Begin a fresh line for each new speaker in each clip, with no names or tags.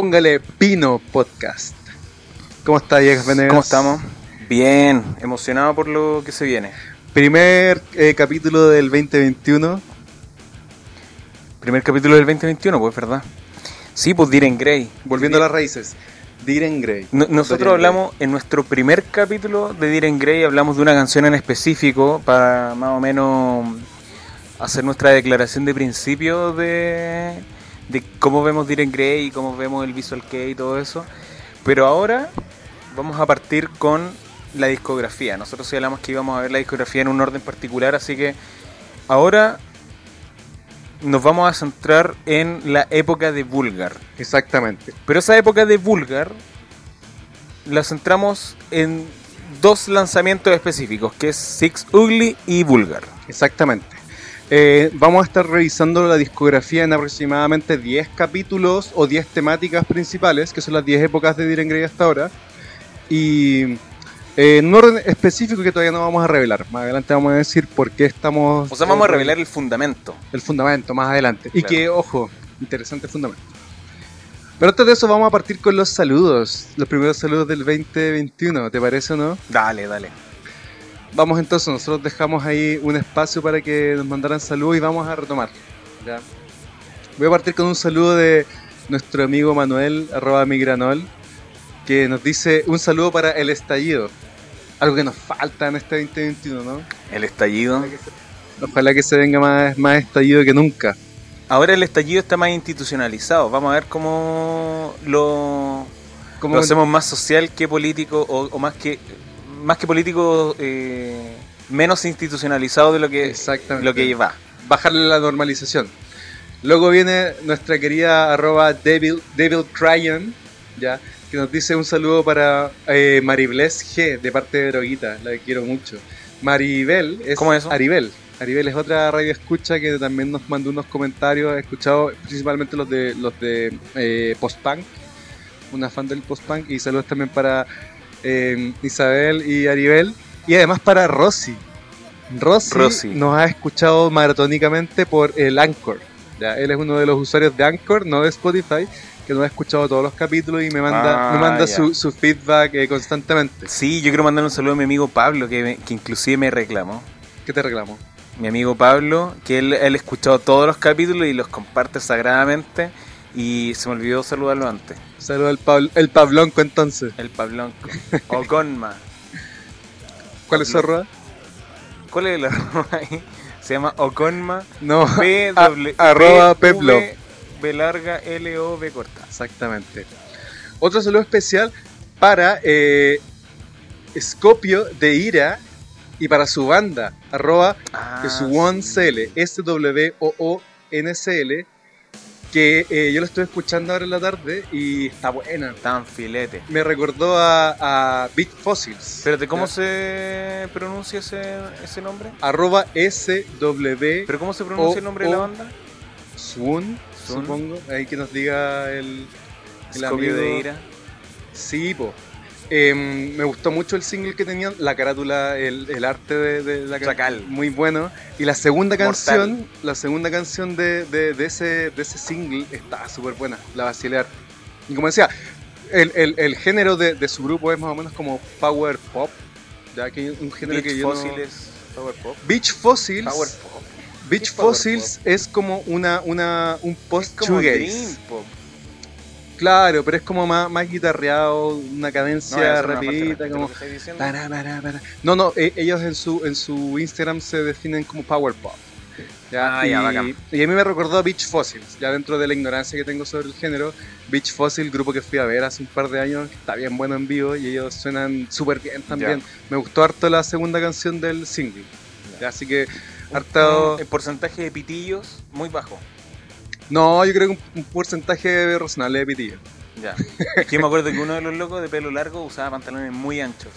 Póngale Pino Podcast. ¿Cómo está Diego Venegas?
¿Cómo estamos? Bien, emocionado por lo que se viene.
Primer eh, capítulo del 2021.
Primer capítulo del 2021, pues, ¿verdad? Sí, pues Diren Grey.
Volviendo a las raíces. Diren Grey.
No- nosotros hablamos, en nuestro primer capítulo de Diren Grey, hablamos de una canción en específico para más o menos hacer nuestra declaración de principio de, de cómo vemos Diren Grey y cómo vemos el Visual Kei y todo eso. Pero ahora vamos a partir con la discografía. Nosotros sí hablamos que íbamos a ver la discografía en un orden particular, así que ahora nos vamos a centrar en la época de Vulgar.
Exactamente.
Pero esa época de Vulgar la centramos en dos lanzamientos específicos, que es Six Ugly y Vulgar.
Exactamente. Eh, vamos a estar revisando la discografía en aproximadamente 10 capítulos o 10 temáticas principales, que son las 10 épocas de Diren Grey hasta ahora. Y eh, en un orden específico que todavía no vamos a revelar. Más adelante vamos a decir por qué estamos...
O sea, vamos a revelar el fundamento.
el fundamento más adelante. Y
Claro.
que, ojo, interesante fundamento. Pero antes de eso vamos a partir con los saludos, los primeros saludos del 2021, ¿te parece o no?
Dale, dale.
Vamos entonces, nosotros dejamos ahí un espacio para que nos mandaran saludos y vamos a retomar. ¿ya? Voy a partir con un saludo de nuestro amigo Manuel, arroba migranol, que nos dice un saludo para el estallido. Algo que nos falta en este 2021, ¿no?
El estallido.
Ojalá que se venga más, más estallido que nunca.
Ahora el estallido está más institucionalizado. Vamos a ver cómo lo, hacemos más social que político o, o más que más que político eh, menos institucionalizado de lo que lo que va.
bajarle la normalización. Luego viene nuestra querida arroba Devil, Devil Cryon, ya, que nos dice un saludo para eh, Maribles G de parte de Droguita, la que quiero mucho. Maribel es
¿Cómo es eso?
Aribel. Aribel es otra radio escucha que también nos mandó unos comentarios, he escuchado principalmente los de los de eh, Postpunk, una fan del Postpunk, y saludos también para eh, Isabel y Aribel, y además para Rosy. Rosy,
Rosy.
nos ha escuchado maratónicamente por el Anchor. Ya, él es uno de los usuarios de Anchor, no de Spotify, que nos ha escuchado todos los capítulos y me manda,
Ah,
me manda
ya.
su, su feedback eh, constantemente.
Sí, yo quiero mandar un saludo a mi amigo Pablo, que, me- que inclusive me reclamó.
¿Qué te reclamo?
Mi amigo Pablo, que él, él ha escuchado todos los capítulos y los comparte sagradamente. Y se me olvidó saludarlo antes.
Saludos al el Pablonco entonces.
El Pablonco. Oconma.
¿Cuál es su arroba?
¿Cuál es el arroba ahí? Se llama Oconma.
No,
P
a-
W-
arroba
P-
Peplo.
V- B larga L O B corta.
Exactamente. Otro saludo especial para eh, Scopio de Ira y para su banda, arroba
Ah,
SWONCL, S-W-O-O-N-C-L, que eh, yo lo estoy escuchando ahora en la tarde y está buena.
Tan filete.
Me recordó a, a Beat Fossils.
Espérate, ¿cómo
Ya.
se pronuncia ese, ese nombre?
Arroba S-W
¿Pero cómo se pronuncia
O-
el nombre de la banda?
Swun. supongo. Ahí que nos diga el, el
Escopio de
amigo.
ira.
Sí, po. Em, me gustó mucho el single que tenían, la carátula, el, el arte de, de la ca-
Chacal.
muy bueno. Y la segunda
Mortal.
canción, la segunda canción de, de- de ese, de ese single está súper buena, la vacilar. Y como decía, el, el- el género de, su grupo es más o menos como power pop, ya que un género que
Beach
yo no-
Fósiles. Power Pop.
Beach Fossils,
Power Pop.
Beach
¿Qué power
Fossils es como una, una un
Es
Claro, pero es como más, más guitarreado, una
No,
cadencia
parte
rapidita, como. Para, para, para. No, no, e- ellos en su, en su Instagram se definen como Power Pop. ¿ya?
Ah,
y,
ya, bacán.
y a mí me recordó a Beach Fossils, ya dentro de la ignorancia que tengo sobre el género. Beach Fossil, grupo que fui a ver hace un par de años, que está bien bueno en vivo y ellos suenan súper bien también. Me gustó harto la segunda canción del single.
Ya.
Así que, harto.
El porcentaje de pitillos muy bajo.
No, yo creo que un, un porcentaje razonable de pitillo.
Ya. Es que yo me acuerdo que uno de los locos de pelo largo usaba pantalones muy anchos.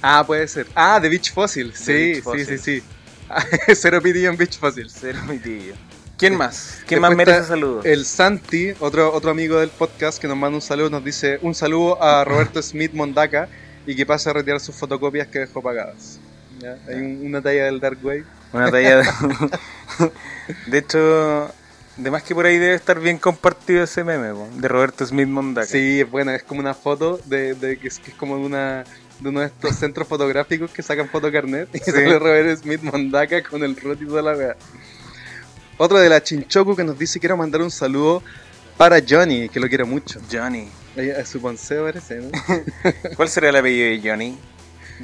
Ah, puede ser. Ah, de Beach Fossil. Sí,
Beach
sí,
Fossil.
sí, sí. Cero pitillo en Beach Fossil.
Cero pitillo. ¿Quién más? ¿Quién más merece saludos?
El Santi, otro, otro amigo del podcast que nos manda un saludo, nos dice un saludo a Roberto Smith Mondaca y que pase a retirar sus fotocopias que dejó pagadas. ¿Ya? Hay un- una talla del Dark Wave.
Una talla de... de hecho, De más que por ahí debe estar bien compartido ese meme, po, de Roberto Smith Mondaka.
Sí, es buena, es como una foto de, de que, es, que es como de una de uno de estos centros fotográficos que sacan fotocarnet y
Sí.
sale Robert Smith Mondaka con el rotito de la wea. Otro de la Chinchoku que nos dice quiero mandar un saludo para Johnny, que lo quiero mucho.
Johnny.
Ahí, A su ponceo parece, ¿no?
¿Cuál será el apellido de Johnny?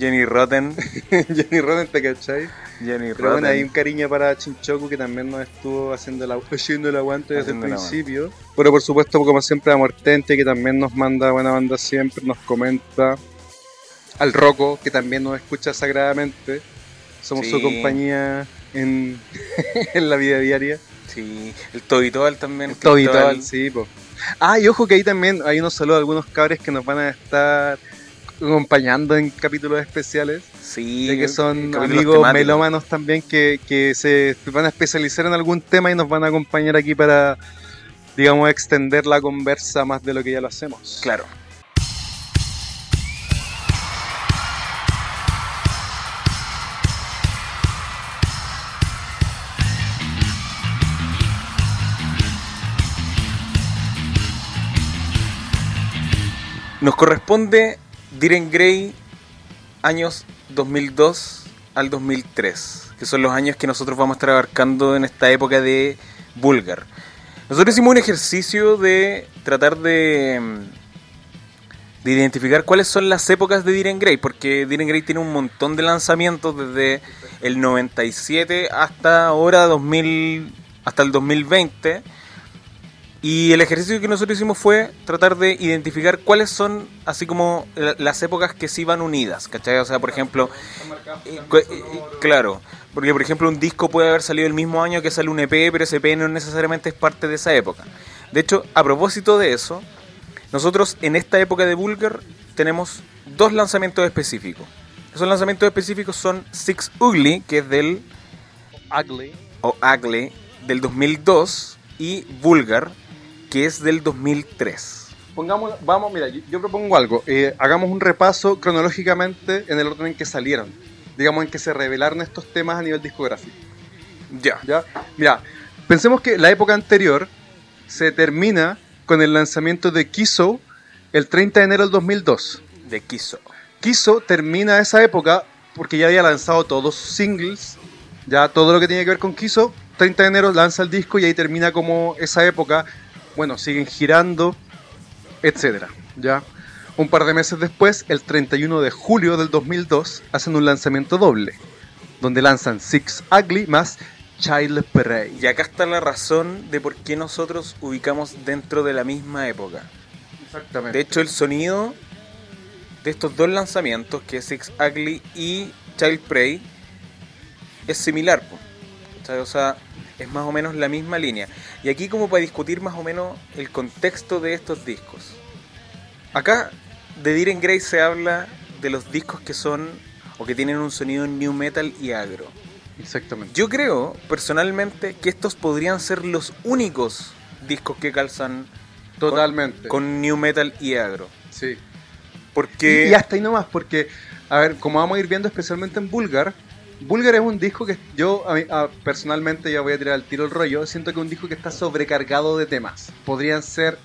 Johnny Rotten.
Johnny Roden, ¿te cachai?
Johnny
Pero bueno, hay un
Rotten.
cariño para Chinchoku que también nos estuvo haciendo el, agu- haciendo el aguante desde el
Haciendo el
principio. Pero por supuesto, como siempre, a Mortente que también nos manda buena banda siempre, nos comenta. Al Rocco que también nos escucha sagradamente. Somos
Sí.
su compañía en, en la vida diaria.
Sí, el Tobitol también.
Tobitol, sí, po. Ah, y ojo que ahí también hay unos saludos a algunos cabres que nos van a estar acompañando en capítulos especiales.
Sí,
que son amigos
temáticos.
melómanos también que, que se van a especializar en algún tema y nos van a acompañar aquí para, digamos, extender la conversa más de lo que ya lo hacemos.
Claro. Nos corresponde Diren Grey años 2002 al 2003, que son los años que nosotros vamos a estar abarcando en esta época de Vulgar. Nosotros hicimos un ejercicio de tratar de, mm, de identificar cuáles son las épocas de Diren Grey, porque Diren Grey tiene un montón de lanzamientos desde el 97 hasta ahora 2000, hasta el 2020. Y el ejercicio que nosotros hicimos fue tratar de identificar cuáles son, así como la- las épocas que sí van unidas, ¿cachai? O sea, por ejemplo, eh, eh, claro, porque por ejemplo un disco puede haber salido el mismo año que sale un EP, pero ese EP no necesariamente es parte de esa época. De hecho, a propósito de eso, nosotros en esta época de Vulgar tenemos dos lanzamientos específicos. Esos lanzamientos específicos son Six Ugly, que es del
Ugly.
o Ugly del 2002 y Vulgar, que es del 2003.
Pongamos, vamos, mira, yo, yo propongo algo. eh, hagamos un repaso cronológicamente en el orden en que salieron. Digamos, en que se revelaron estos temas a nivel discográfico.
Ya.
¿ya? Mira, pensemos que la época anterior se termina con el lanzamiento de Kiso el 30 de enero del 2002.
De Kiso.
Kiso termina esa época porque ya había lanzado todos sus singles, ya todo lo que tiene que ver con Kiso. 30 de enero lanza el disco y ahí termina como esa época. Bueno, siguen girando, etcétera, ya. Un par de meses después, el 31 de julio del 2002, hacen un lanzamiento doble, donde lanzan Six Ugly más Child Play.
Y acá está la razón de por qué nosotros ubicamos dentro de la misma época.
Exactamente.
De hecho, el sonido de estos dos lanzamientos, que es Six Ugly y Child Prey, es similar. po. ¿Cachai? O sea, es más o menos la misma línea. Y aquí como para discutir más o menos el contexto de estos discos. Acá de Diren Grey se habla de los discos que son o que tienen un sonido new metal y agro.
Exactamente.
Yo creo personalmente que estos podrían ser los únicos discos que calzan
Totalmente.
con new metal y agro.
sí.
Porque
Y, y hasta ahí nomás, porque, a ver, como vamos a ir viendo especialmente en Bulgar, Bulgar es un disco que yo a mí- a- personalmente ya voy a tirar al tiro el rollo, siento que es un disco que está sobrecargado de temas. Podrían ser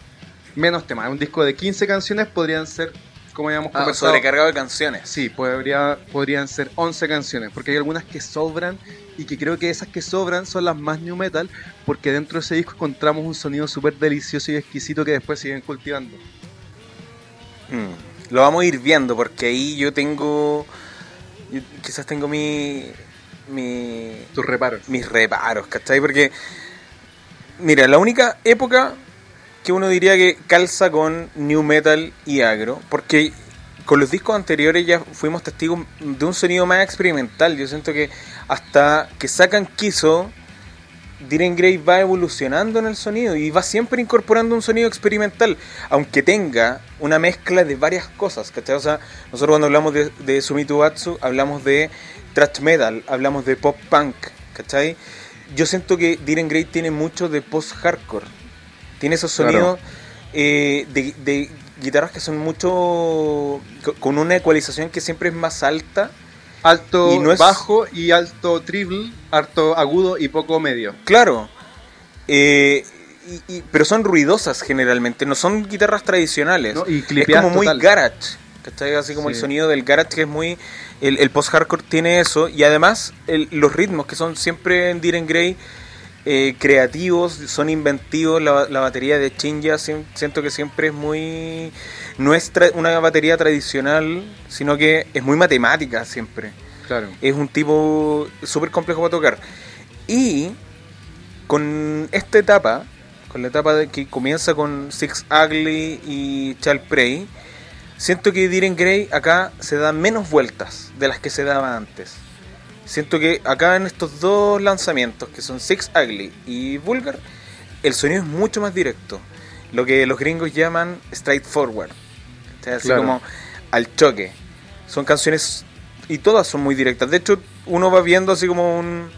menos temas. Un disco de 15 canciones podrían ser, como habíamos
ah,
conversado.
sobrecargado de canciones.
Sí, podría, podrían ser 11 canciones, porque hay algunas que sobran y que creo que esas que sobran son las más new metal, porque dentro de ese disco encontramos un sonido súper delicioso y exquisito que después siguen cultivando.
Mm, Lo vamos a ir viendo porque ahí yo tengo, yo quizás tengo mi, mi,
Tus reparos.
mis reparos, ¿cachai? Porque, mira, la única época que uno diría que calza con new metal y agro, porque con los discos anteriores ya fuimos testigos de un sonido más experimental. Yo siento que hasta que sacan Kiso, Diren Grey va evolucionando en el sonido y va siempre incorporando un sonido experimental, aunque tenga una mezcla de varias cosas, ¿cachai? O sea, nosotros cuando hablamos de, de Sumitubatsu hablamos de thrash metal, hablamos de pop punk, ¿cachai? Yo siento que Diren Grey tiene mucho de post-hardcore, tiene esos
Claro.
sonidos eh, de, de guitarras que son mucho co- con una ecualización que siempre es más alta
Alto,
Y no es-
bajo y alto triple, alto agudo y poco medio.
Claro. Eh, y- y- pero son ruidosas generalmente, no son guitarras tradicionales.
No, y
es como muy
total.
garage. ¿cachai? Así como el sonido del garage que es muy... El, el post-hardcore tiene eso y además el- los ritmos que son siempre en Diren Grey eh, creativos, son inventivos. La, la batería de Chinja sien- siento que siempre es muy... No es tra- una batería tradicional, sino que es muy matemática siempre
Claro.
es un tipo súper complejo para tocar. Y con esta etapa, con la etapa de que comienza con Six Ugly y Chal Prey, siento que Diren Grey acá se da menos vueltas de las que se daba antes. Siento que acá en estos dos lanzamientos, que son Six Ugly y Vulgar, el sonido es mucho más directo. Lo que los gringos llaman straightforward. O sea, así
Claro.
como al choque. Son canciones y todas son muy directas. De hecho, uno va viendo así como un-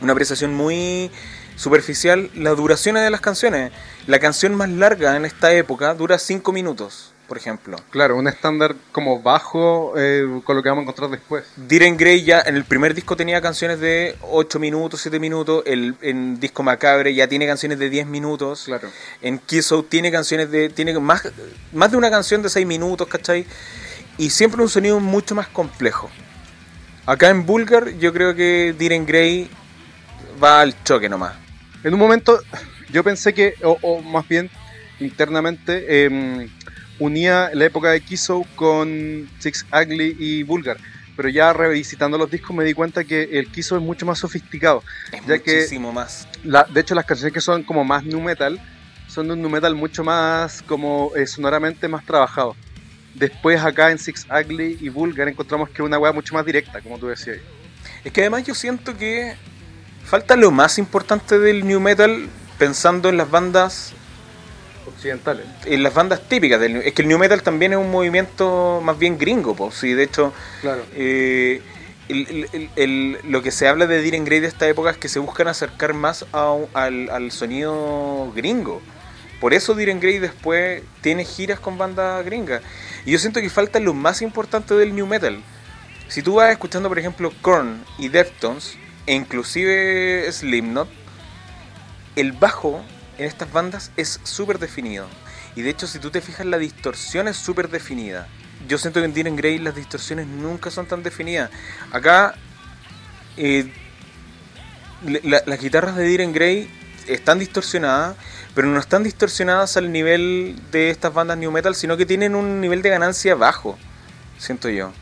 una apreciación muy superficial las duraciones de las canciones. La canción más larga en esta época dura 5 minutos, por ejemplo.
Claro, un estándar como bajo eh, con lo que vamos a encontrar después.
Diren Grey ya en el primer disco tenía canciones de 8 minutos, 7 minutos. El, en Disco Macabre ya tiene canciones de 10 minutos.
Claro.
En Kiss Out tiene canciones de. Tiene más, más de una canción de 6 minutos, ¿cachai? Y siempre un sonido mucho más complejo. Acá en Bulgar, yo creo que Diren Grey va al choque nomás.
En un momento yo pensé que, o, o más bien internamente, em, unía la época de Kiso con Six Ugly y Vulgar. Pero ya revisitando los discos me di cuenta que el Kiso es mucho más sofisticado.
Es
Ya que-
muchísimo más.
La- de hecho, las canciones que son como más nu metal son de un nu metal mucho más, como eh, sonoramente más trabajado. Después acá en Six Ugly y Vulgar encontramos que es una weá mucho más directa, como tú decías.
Es que además yo siento que falta lo más importante del new metal pensando en las bandas
Occidentales.
en las bandas típicas del es que el new metal también es un movimiento más bien gringo pues sí de hecho
Claro.
eh, el- el- el- el- lo que se habla de Diren Grey de esta época es que se buscan acercar más a al sonido gringo por eso Diren Grey después tiene giras con bandas gringas y yo siento que falta lo más importante del new metal si tú vas escuchando por ejemplo Korn y Deftones e inclusive Slipknot el bajo en estas bandas es súper definido. Y de hecho, si tú te fijas, la distorsión es súper definida. Yo siento que en Diren Grey las distorsiones nunca son tan definidas. Acá, eh, las guitarras de Diren Grey están distorsionadas, pero no están distorsionadas al nivel de estas bandas new metal, sino que tienen un nivel de ganancia bajo, siento yo.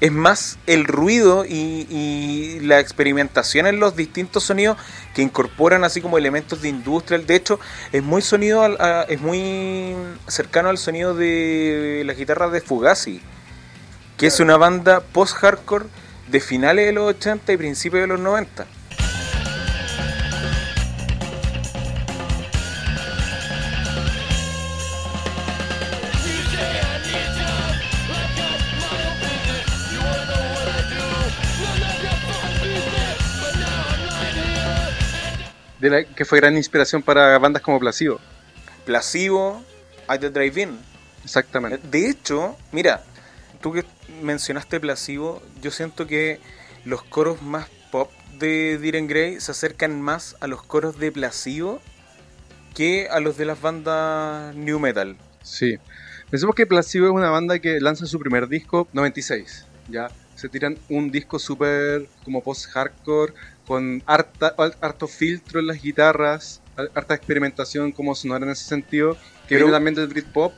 Es más el ruido y, y la experimentación en los distintos sonidos que incorporan así como elementos de industrial. De hecho, es muy sonido a- es muy cercano al sonido de las guitarras de Fugazi, que es una banda post-hardcore de finales de los 80 y principios de los 90.
De la, que fue gran inspiración para bandas como Placebo.
Placebo, I The Drive-In.
Exactamente.
De hecho, mira, tú que mencionaste Placebo, yo siento que los coros más pop de Diren Grey se acercan más a los coros de Placebo que a los de las bandas New Metal.
Sí. Pensemos que Placebo es una banda que lanza su primer disco 96. Ya se tiran un disco súper como post-hardcore, con harta, harto filtro en las guitarras, harta experimentación como sonora en ese sentido, que
Pero-
viene también del Britpop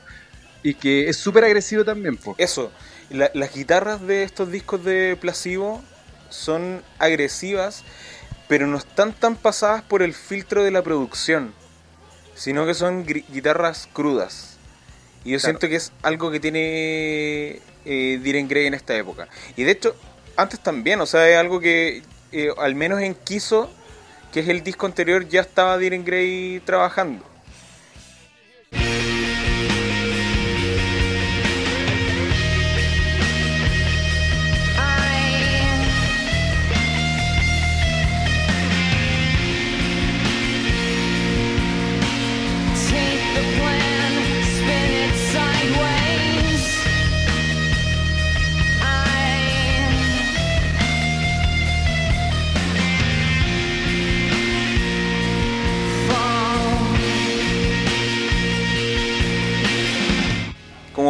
y que es súper agresivo también. po.
Eso, la- las guitarras de estos discos de Placebo son agresivas, pero no están tan pasadas por el filtro de la producción, sino que son guitarras crudas. Y yo
Claro.
siento que es algo que tiene eh, Diren Grey en esta época. Y de hecho, antes también, o sea, es algo que eh, al menos en Kiso, que es el disco anterior, ya estaba Diren Grey trabajando.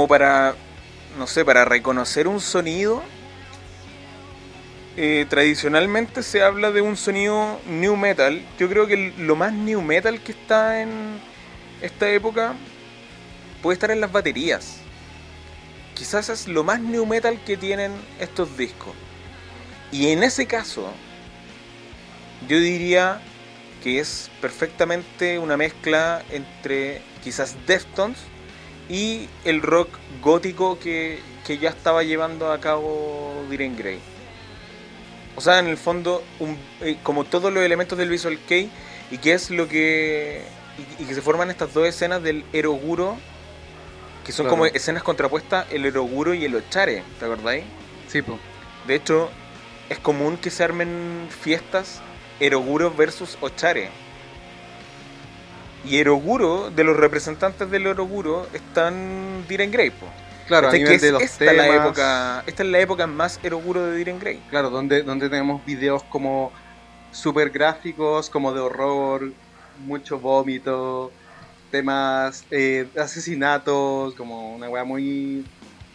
Como para, no sé, para reconocer un sonido, eh, tradicionalmente se habla de un sonido new metal. Yo creo que lo más new metal que está en esta época puede estar en las baterías. Quizás es lo más new metal que tienen estos discos. Y en ese caso, yo diría que es perfectamente una mezcla entre quizás Deftones y el rock gótico que, que ya estaba llevando a cabo Diren Grey. O sea, en el fondo, un- eh, como todos los elementos del Visual Kei, y que es lo que. Y, y que se forman estas dos escenas del Eroguro, que son
Claro.
como escenas contrapuestas, el Eroguro y el Ochare, ¿te acordáis?
Sí, po.
De hecho, es común que se armen fiestas Eroguro versus Ochare. Y Eroguro, de los representantes del Eroguro, están Diren Grey. po.
Claro, a nivel de los
esta, la
temas,
época, esta es la época más Eroguro de Diren Grey.
Claro, donde, donde tenemos videos como super gráficos, como de horror, mucho vómito, temas eh, asesinatos, como una weá muy,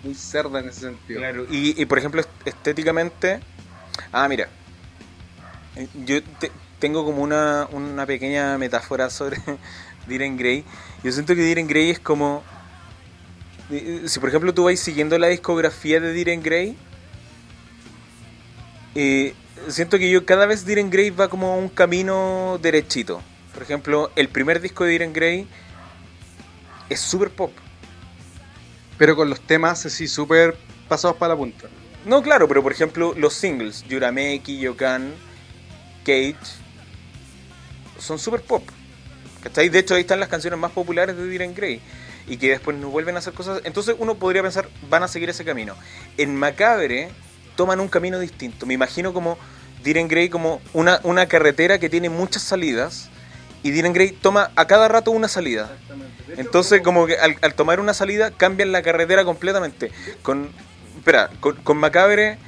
muy cerda en ese sentido.
Claro, y, y, por ejemplo, est- estéticamente. Ah, mira. Eh, Yo te- tengo como una, una pequeña metáfora sobre Diren Grey. Yo siento que Diren Grey es como. eh, Si por ejemplo tú vais siguiendo la discografía de Diren Grey, eh, siento que yo cada vez Diren Grey va como un camino derechito. Por ejemplo, el primer disco de Diren Grey es super pop.
Pero con los temas así súper pasados para la punta.
No, claro, pero por ejemplo, los singles, Yurameki, Yokan, Cage, son super pop. ¿Cachai? De hecho, ahí están las canciones más populares de Diren Grey. Y que después nos vuelven a hacer cosas. Entonces uno podría pensar, van a seguir ese camino. En Macabre toman un camino distinto. Me imagino como Diren Grey como una, una carretera que tiene muchas salidas. Y Diren Grey toma a cada rato una salida. Entonces, como que al, al tomar una salida, cambian la carretera completamente. Con, espera, con, con Macabre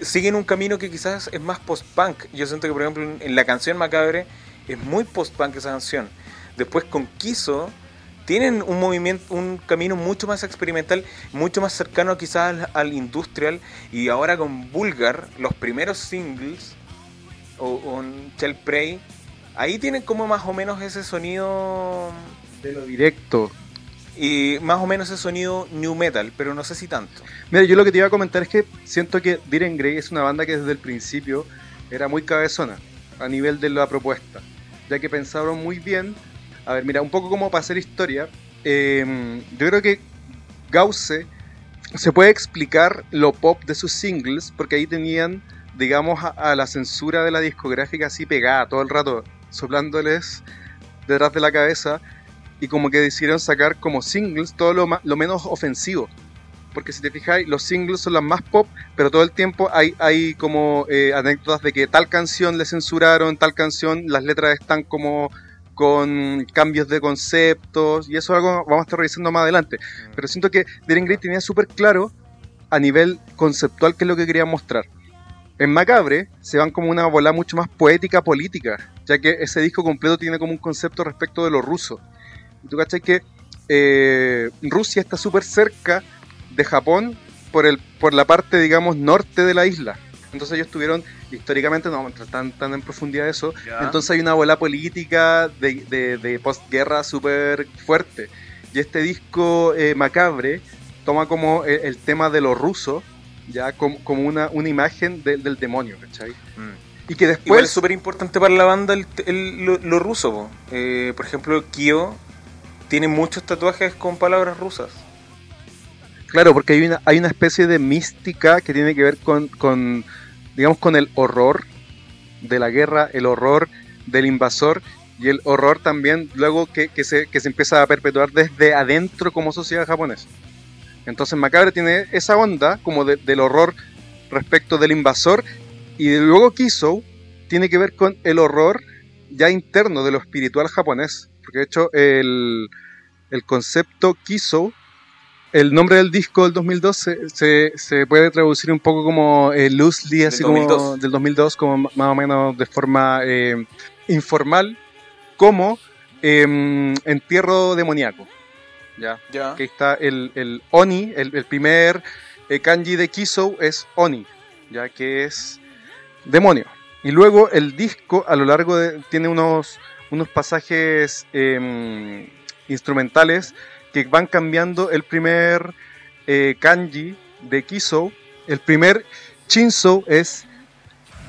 siguen un camino que quizás es más post-punk. Yo siento que, por ejemplo, en la canción Macabre es muy post-punk esa canción. Después con Kiso tienen un movimiento, un camino mucho más experimental, mucho más cercano quizás al, al industrial. Y ahora con Vulgar, los primeros singles, o, en Shell Prey, ahí tienen como más o menos ese sonido
De lo directo.
y más o menos ese sonido new metal, pero no sé si tanto.
Mira, yo lo que te iba a comentar es que siento que Diren Grey es una banda que desde el principio era muy cabezona a nivel de la propuesta, ya que pensaron muy bien. A ver, mira, un poco como para hacer historia, eh, yo creo que Gause se puede explicar lo pop de sus singles, porque ahí tenían, digamos, a, a la censura de la discográfica así pegada todo el rato, soplándoles detrás de la cabeza, y como que decidieron sacar como singles todo lo, lo menos ofensivo porque si te fijáis, los singles son las más pop, pero todo el tiempo hay, hay como eh, anécdotas de que tal canción le censuraron, tal canción, las letras están como con cambios de conceptos, y eso es algo vamos a estar revisando más adelante. Pero siento que Diren Grey tenía súper claro a nivel conceptual qué es lo que quería mostrar. En Macabre se van como una bola mucho más poética política, ya que ese disco completo tiene como un concepto respecto de lo ruso. Y tú cachai que eh, Rusia está súper cerca de Japón por, el, por la parte, digamos, norte de la isla. Entonces ellos tuvieron, históricamente, no vamos a entrar tan, tan en profundidad de eso, entonces hay una bola política de, de, de postguerra súper fuerte. Y este disco eh, macabre toma como el, el tema de lo ruso, ya como, como una, una imagen del- del demonio, ¿cachai?
Mm.
Y que
Igual
después...
es súper importante para la banda el, el- lo, lo ruso. po. Eh, por ejemplo, Kyo tiene muchos tatuajes con palabras rusas.
Claro, porque hay una, hay una especie de mística que tiene que ver con, con, digamos, con el horror de la guerra, el horror del invasor y el horror también luego que, que se, que se empieza a perpetuar desde adentro como sociedad japonesa. Entonces Macabre tiene esa onda como de- del horror respecto del invasor y luego Kiso tiene que ver con el horror ya interno de lo espiritual japonés. Porque de hecho el, el concepto Kiso el nombre del disco del 2002 se, se, se puede traducir un poco como eh, loosely, así como
2002.
del 2002, como más o menos de forma eh, informal, como em, entierro demoníaco. ¿ya?
Ya.
Aquí está el, el Oni, el, el primer eh, kanji de Kisou es Oni, ya que es demonio. Y luego el disco a lo largo de, tiene unos, unos pasajes em, instrumentales que van cambiando el primer eh, kanji de Kisou. El primer Chinsou es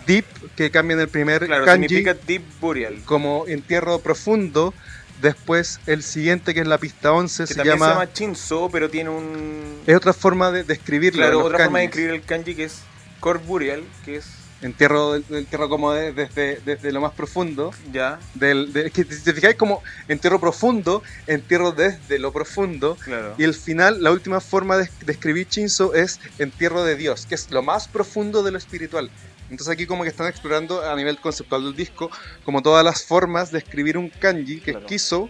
Deep, que cambian el primer
Claro,
kanji
significa Deep Burial.
como entierro profundo. Después el siguiente, que es la pista 11,
Que
se llama...
se llama Chinso, pero tiene un.
Es otra forma de, de escribirlo.
Claro, otra forma de escribir el kanji que es Core Burial, que es.
Entierro, entierro como de- desde, desde lo más profundo.
Ya,
Del, de- es que te fijáis como entierro profundo, entierro desde lo profundo.
claro.
Y el final, la última forma de, de escribir Shinzo es entierro de Dios, que es lo más profundo de lo espiritual. Entonces aquí como que están explorando a nivel conceptual del disco, como todas las formas de escribir un kanji, que
Claro.
es Kiso,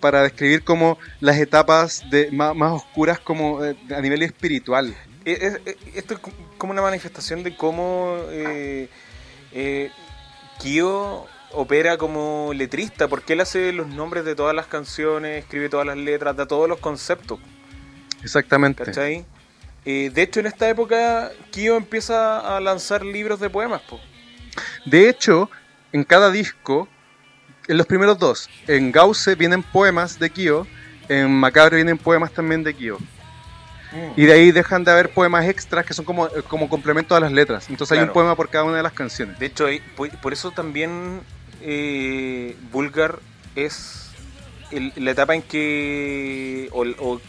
para describir como las etapas de, más, más oscuras como eh, a nivel espiritual.
Eh, es- eh, esto es como una manifestación de cómo eh, eh, Kyo opera como letrista, porque él hace los nombres de todas las canciones, escribe todas las letras, da todos los conceptos,
Exactamente.
¿cachai? Eh, de hecho, en esta época, Kyo empieza a lanzar libros de poemas, po.
De hecho, en cada disco, en los primeros dos, en Gauze vienen poemas de Kyo, en Macabre vienen poemas también de Kyo. Y de ahí dejan de haber poemas extras que son como, eh, como complemento a las letras. Entonces hay un poema por cada una de las canciones.
De hecho, por, eso también eh, Bulgar es el- la etapa en que. O, o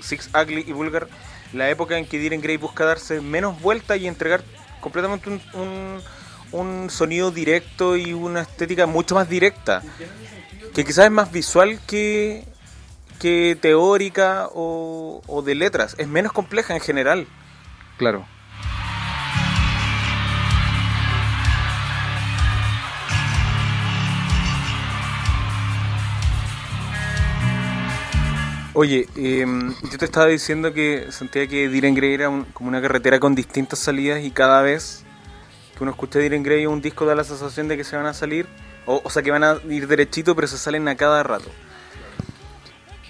Six Ugly y Bulgar, la época en que Diren Grey busca darse menos vuelta y entregar completamente un, un- un sonido directo y una estética mucho más directa. Que quizás es más visual que, que teórica o, o de letras. Es menos compleja en general.
Claro.
Oye, em, yo te estaba diciendo que sentía que Diren Grey era un- como una carretera con distintas salidas y cada vez que uno escucha Diren Grey un disco da la sensación de que se van a salir, o, o sea que van a ir derechito pero se salen a cada rato.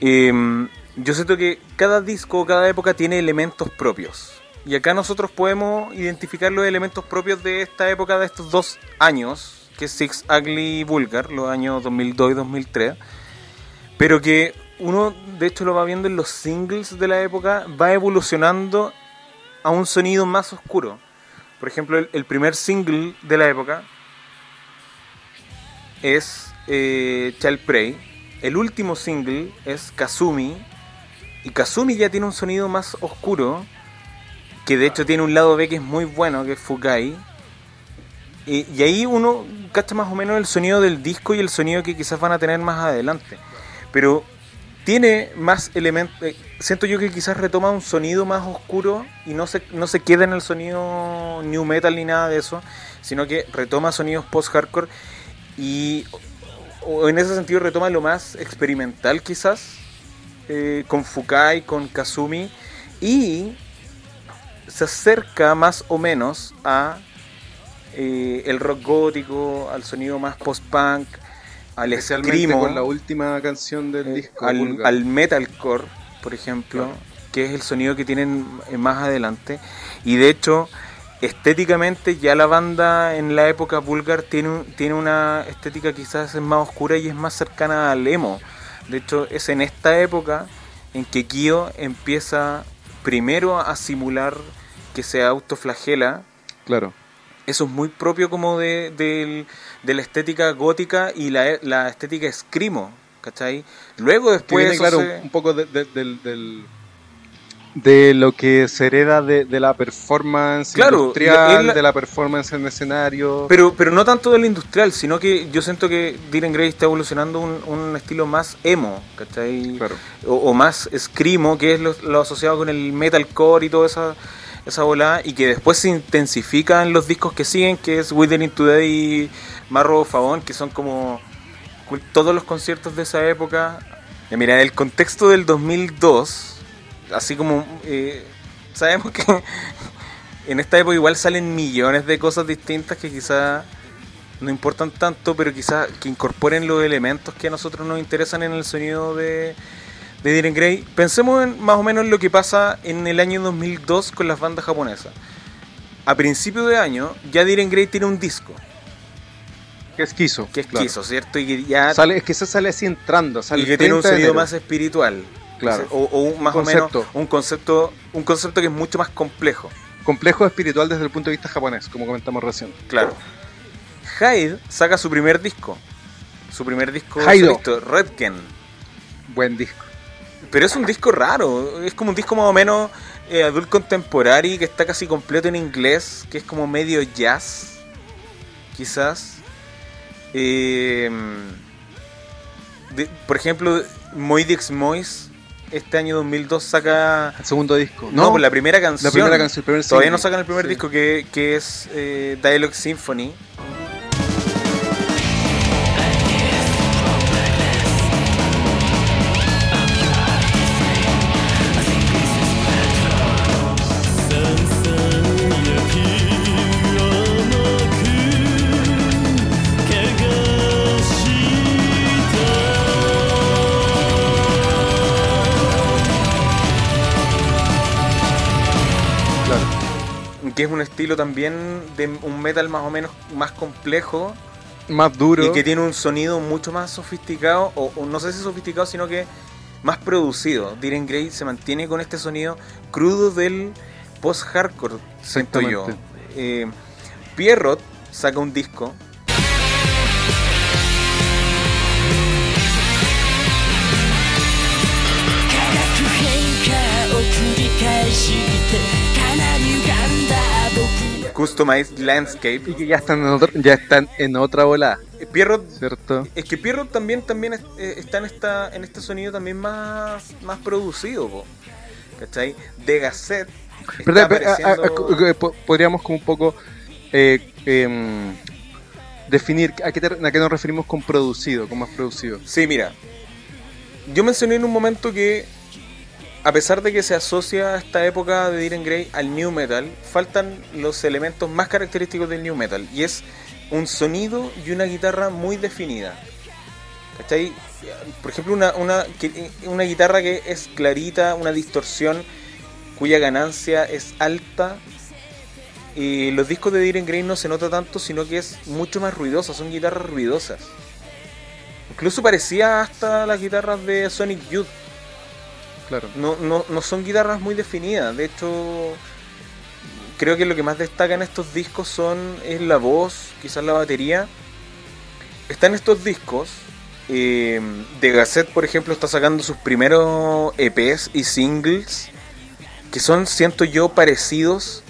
Em, yo siento que cada disco, cada época tiene elementos propios. Y acá nosotros podemos identificar los elementos propios de esta época, de estos dos años, que es Six Ugly y Vulgar, los años 2002 y 2003 pero que uno de hecho lo va viendo en los singles de la época, va evolucionando a un sonido más oscuro. Por ejemplo, el, primer single de la época es eh, Child Prey, el último single es Kazumi, y Kazumi ya tiene un sonido más oscuro, que de hecho tiene un lado B que es muy bueno, que es Fukai. Y, ahí uno cacha más o menos el sonido del disco y el sonido que quizás van a tener más adelante pero tiene más elementos. eh, siento yo que quizás retoma un sonido más oscuro y no se, no se queda en el sonido new metal ni nada de eso, sino que retoma sonidos post-hardcore y o en ese sentido retoma lo más experimental quizás eh, con Fukai, con Kazumi y se acerca más o menos a eh, el rock gótico, al sonido más post-punk, al escrimo,
con la última canción del
eh,
disco.
al, metalcore, por ejemplo,
Claro.
que es el sonido que tienen más adelante. Y de hecho, estéticamente ya la banda en la época vulgar tiene, tiene una estética quizás es más oscura y es más cercana al emo. De hecho, es en esta época en que Kyo empieza primero a simular que se autoflagela
Claro.
eso es muy propio como de, de la estética gótica y la, la estética screamo, ¿cachai? Luego
Que
después
viene, claro,
se-
un poco de, de- del, del- de lo que se hereda de, de la performance
Claro,
industrial,
la-
de la performance en escenario.
pero, pero no tanto del industrial, sino que yo siento que Dylan Gray está evolucionando un, un estilo más emo, ¿cachai?
Claro.
O, o más screamo, que es lo, lo asociado con el metalcore y toda esa, esa volada, y que después se intensifica en los discos que siguen, que es Withering Today y Marrow Favon, que son como todos los conciertos de esa época. Mira, el contexto del 2002, así como eh, sabemos que en esta época igual salen millones de cosas distintas que quizás no importan tanto, pero quizás que incorporen los elementos que a nosotros nos interesan en el sonido de, de Diren Grey, pensemos en más o menos lo que pasa en el año 2002 con las bandas japonesas. A principio de año, ya Diren Grey tiene un disco,
Que es quiso.
que es
claro.
¿cierto? Y que ya
Sale, es que se sale así entrando. Sale
y que tiene un
30 de
sonido más espiritual.
Claro.
O, o un- más
Concepto.
o menos un concepto, un concepto que es mucho más complejo.
complejo espiritual desde el punto de vista japonés, como comentamos recién.
Claro. Hyde saca su primer disco. Su primer disco Redken.
Buen disco.
Pero es un disco raro. Es como un disco más o menos eh, adult contemporary que está casi completo en inglés, que es como medio jazz, quizás. Eh, de- por ejemplo, Moidix Mois este año 2002 saca
El segundo disco.
no, pues la primera canción.
La primera canción, el primer
Todavía
single.
no sacan el primer
Sí.
disco que, que es eh, Dialogue Symphony. Estilo también de un metal más o menos más complejo
Más duro.
y que tiene un sonido mucho más sofisticado, o, o no sé si sofisticado, sino que más producido. Diren Grey se mantiene con este sonido crudo del post-hardcore, siento yo. Eh, Pierrot saca un disco Customized Landscape.
Y que ya están en, otro- ya están en otra bola,
Eh, Pierrot
¿cierto?
Es que Pierrot también, también eh, está en esta en este sonido también más, más producido, po. ¿cachai? De Gazette. está
Pero, pero, a- a-
apareciendo-
po- podríamos como un poco eh, em, definir a qué, te- a qué nos referimos con producido, con más producido.
Sí, mira. Yo mencioné en un momento que, a pesar de que se asocia a esta época de Diren Grey al New Metal, faltan los elementos más característicos del New Metal. Y es un sonido y una guitarra muy definida. ¿Cachai? Por ejemplo, una, una, una guitarra que es clarita, una distorsión cuya ganancia es alta. Y los discos de Diren Grey no se nota tanto, sino que es mucho más ruidosa, son guitarras ruidosas. Incluso parecía hasta las guitarras de Sonic Youth.
Claro.
No, no, no son guitarras muy definidas. De hecho, creo que lo que más destaca en estos discos son es la voz, quizás la batería. Están estos discos. eh, de Gazette, por ejemplo, está sacando sus primeros EPs y singles. Que son, siento yo, parecidos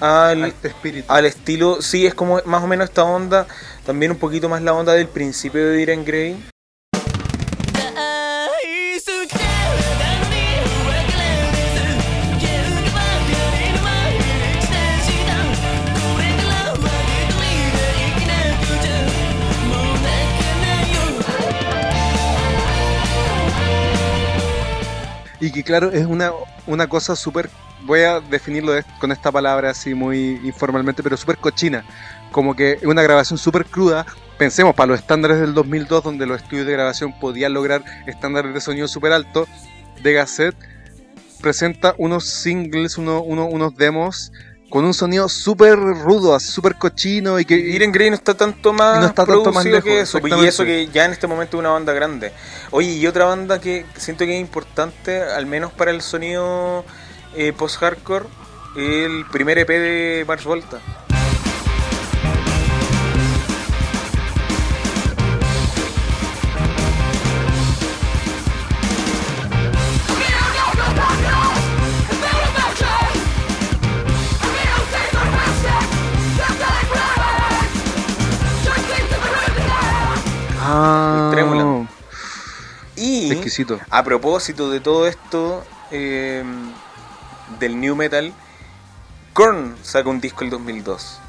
al,
Este
al estilo, sí, es como más o menos esta onda, también un poquito más la onda del principio de Diren Grey.
Que claro, es una, una cosa súper, voy a definirlo de- con esta palabra así muy informalmente, pero súper cochina. Como que es una grabación súper cruda. Pensemos, para los estándares del 2002, donde los estudios de grabación podían lograr estándares de sonido súper altos, de Gazette presenta unos singles, uno- uno- unos demos con un sonido súper rudo, súper cochino y que...
Diren Grey no está tanto más
Y no está tanto más
producido que
lejos,
eso, y
exactamente.
eso que ya en este momento es una banda grande. Oye, y otra banda que siento que es importante, al menos para el sonido eh, post-hardcore, el primer EP de Mars Volta. A propósito de todo esto eh, del new metal, Korn sacó un disco el 2002.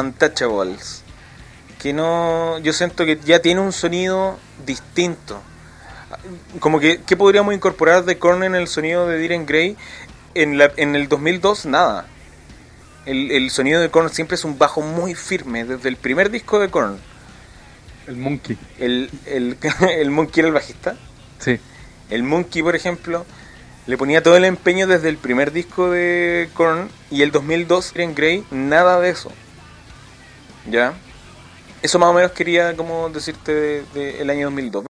Untouchables. que no. Yo siento que ya tiene un sonido distinto. Como que, ¿qué podríamos incorporar de Korn en el sonido de Diren Grey? En, la, en el 2002, nada. El, el sonido de Korn siempre es un bajo muy firme, desde el primer disco de Korn.
El Monkey.
El, el, el Monkey era el bajista.
Sí.
El Monkey, por ejemplo, le ponía todo el empeño desde el primer disco de Korn y el 2002 en Grey, nada de eso. ¿Ya? Eso más o menos quería decirte del de, el año 2002.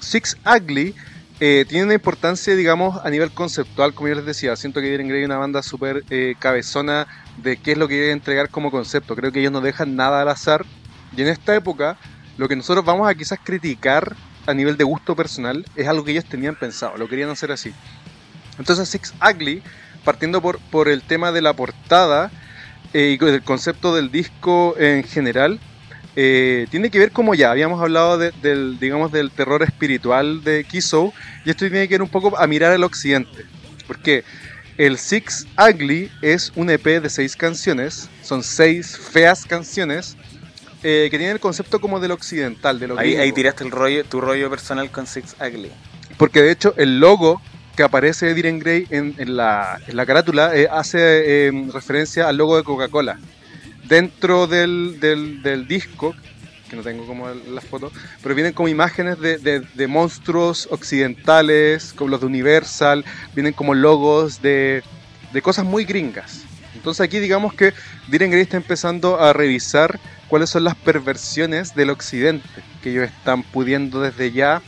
Six Ugly eh, tiene una importancia, digamos, a nivel conceptual, como yo les decía. Siento que Diren Grey es una banda súper eh, cabezona de qué es lo que quiere entregar como concepto. Creo que ellos no dejan nada al azar. Y en esta época, lo que nosotros vamos a quizás criticar a nivel de gusto personal es algo que ellos tenían pensado, lo querían hacer así. Entonces Six Ugly, partiendo por, por el tema de la portada eh, y el concepto del disco en general, eh, tiene que ver como ya habíamos hablado de- del, digamos, del terror espiritual de Kiso, y esto tiene que ver un poco a mirar al occidente. Porque el Six Ugly es un EP de seis canciones, son seis feas canciones, eh, que tienen el concepto como del occidental, de lo
Ahí, ahí tiraste el rollo, tu rollo personal con Six Ugly.
Porque de hecho el logo que aparece de Diren Grey en, en la, en la carátula eh, hace eh, referencia al logo de Coca-Cola. Dentro del, del- del disco, que no tengo como las fotos, pero vienen como imágenes de, de- de monstruos occidentales, como los de Universal, vienen como logos de, de cosas muy gringas. Entonces aquí digamos que Diren Grey está empezando a revisar cuáles son las perversiones del occidente que ellos están pudiendo desde ya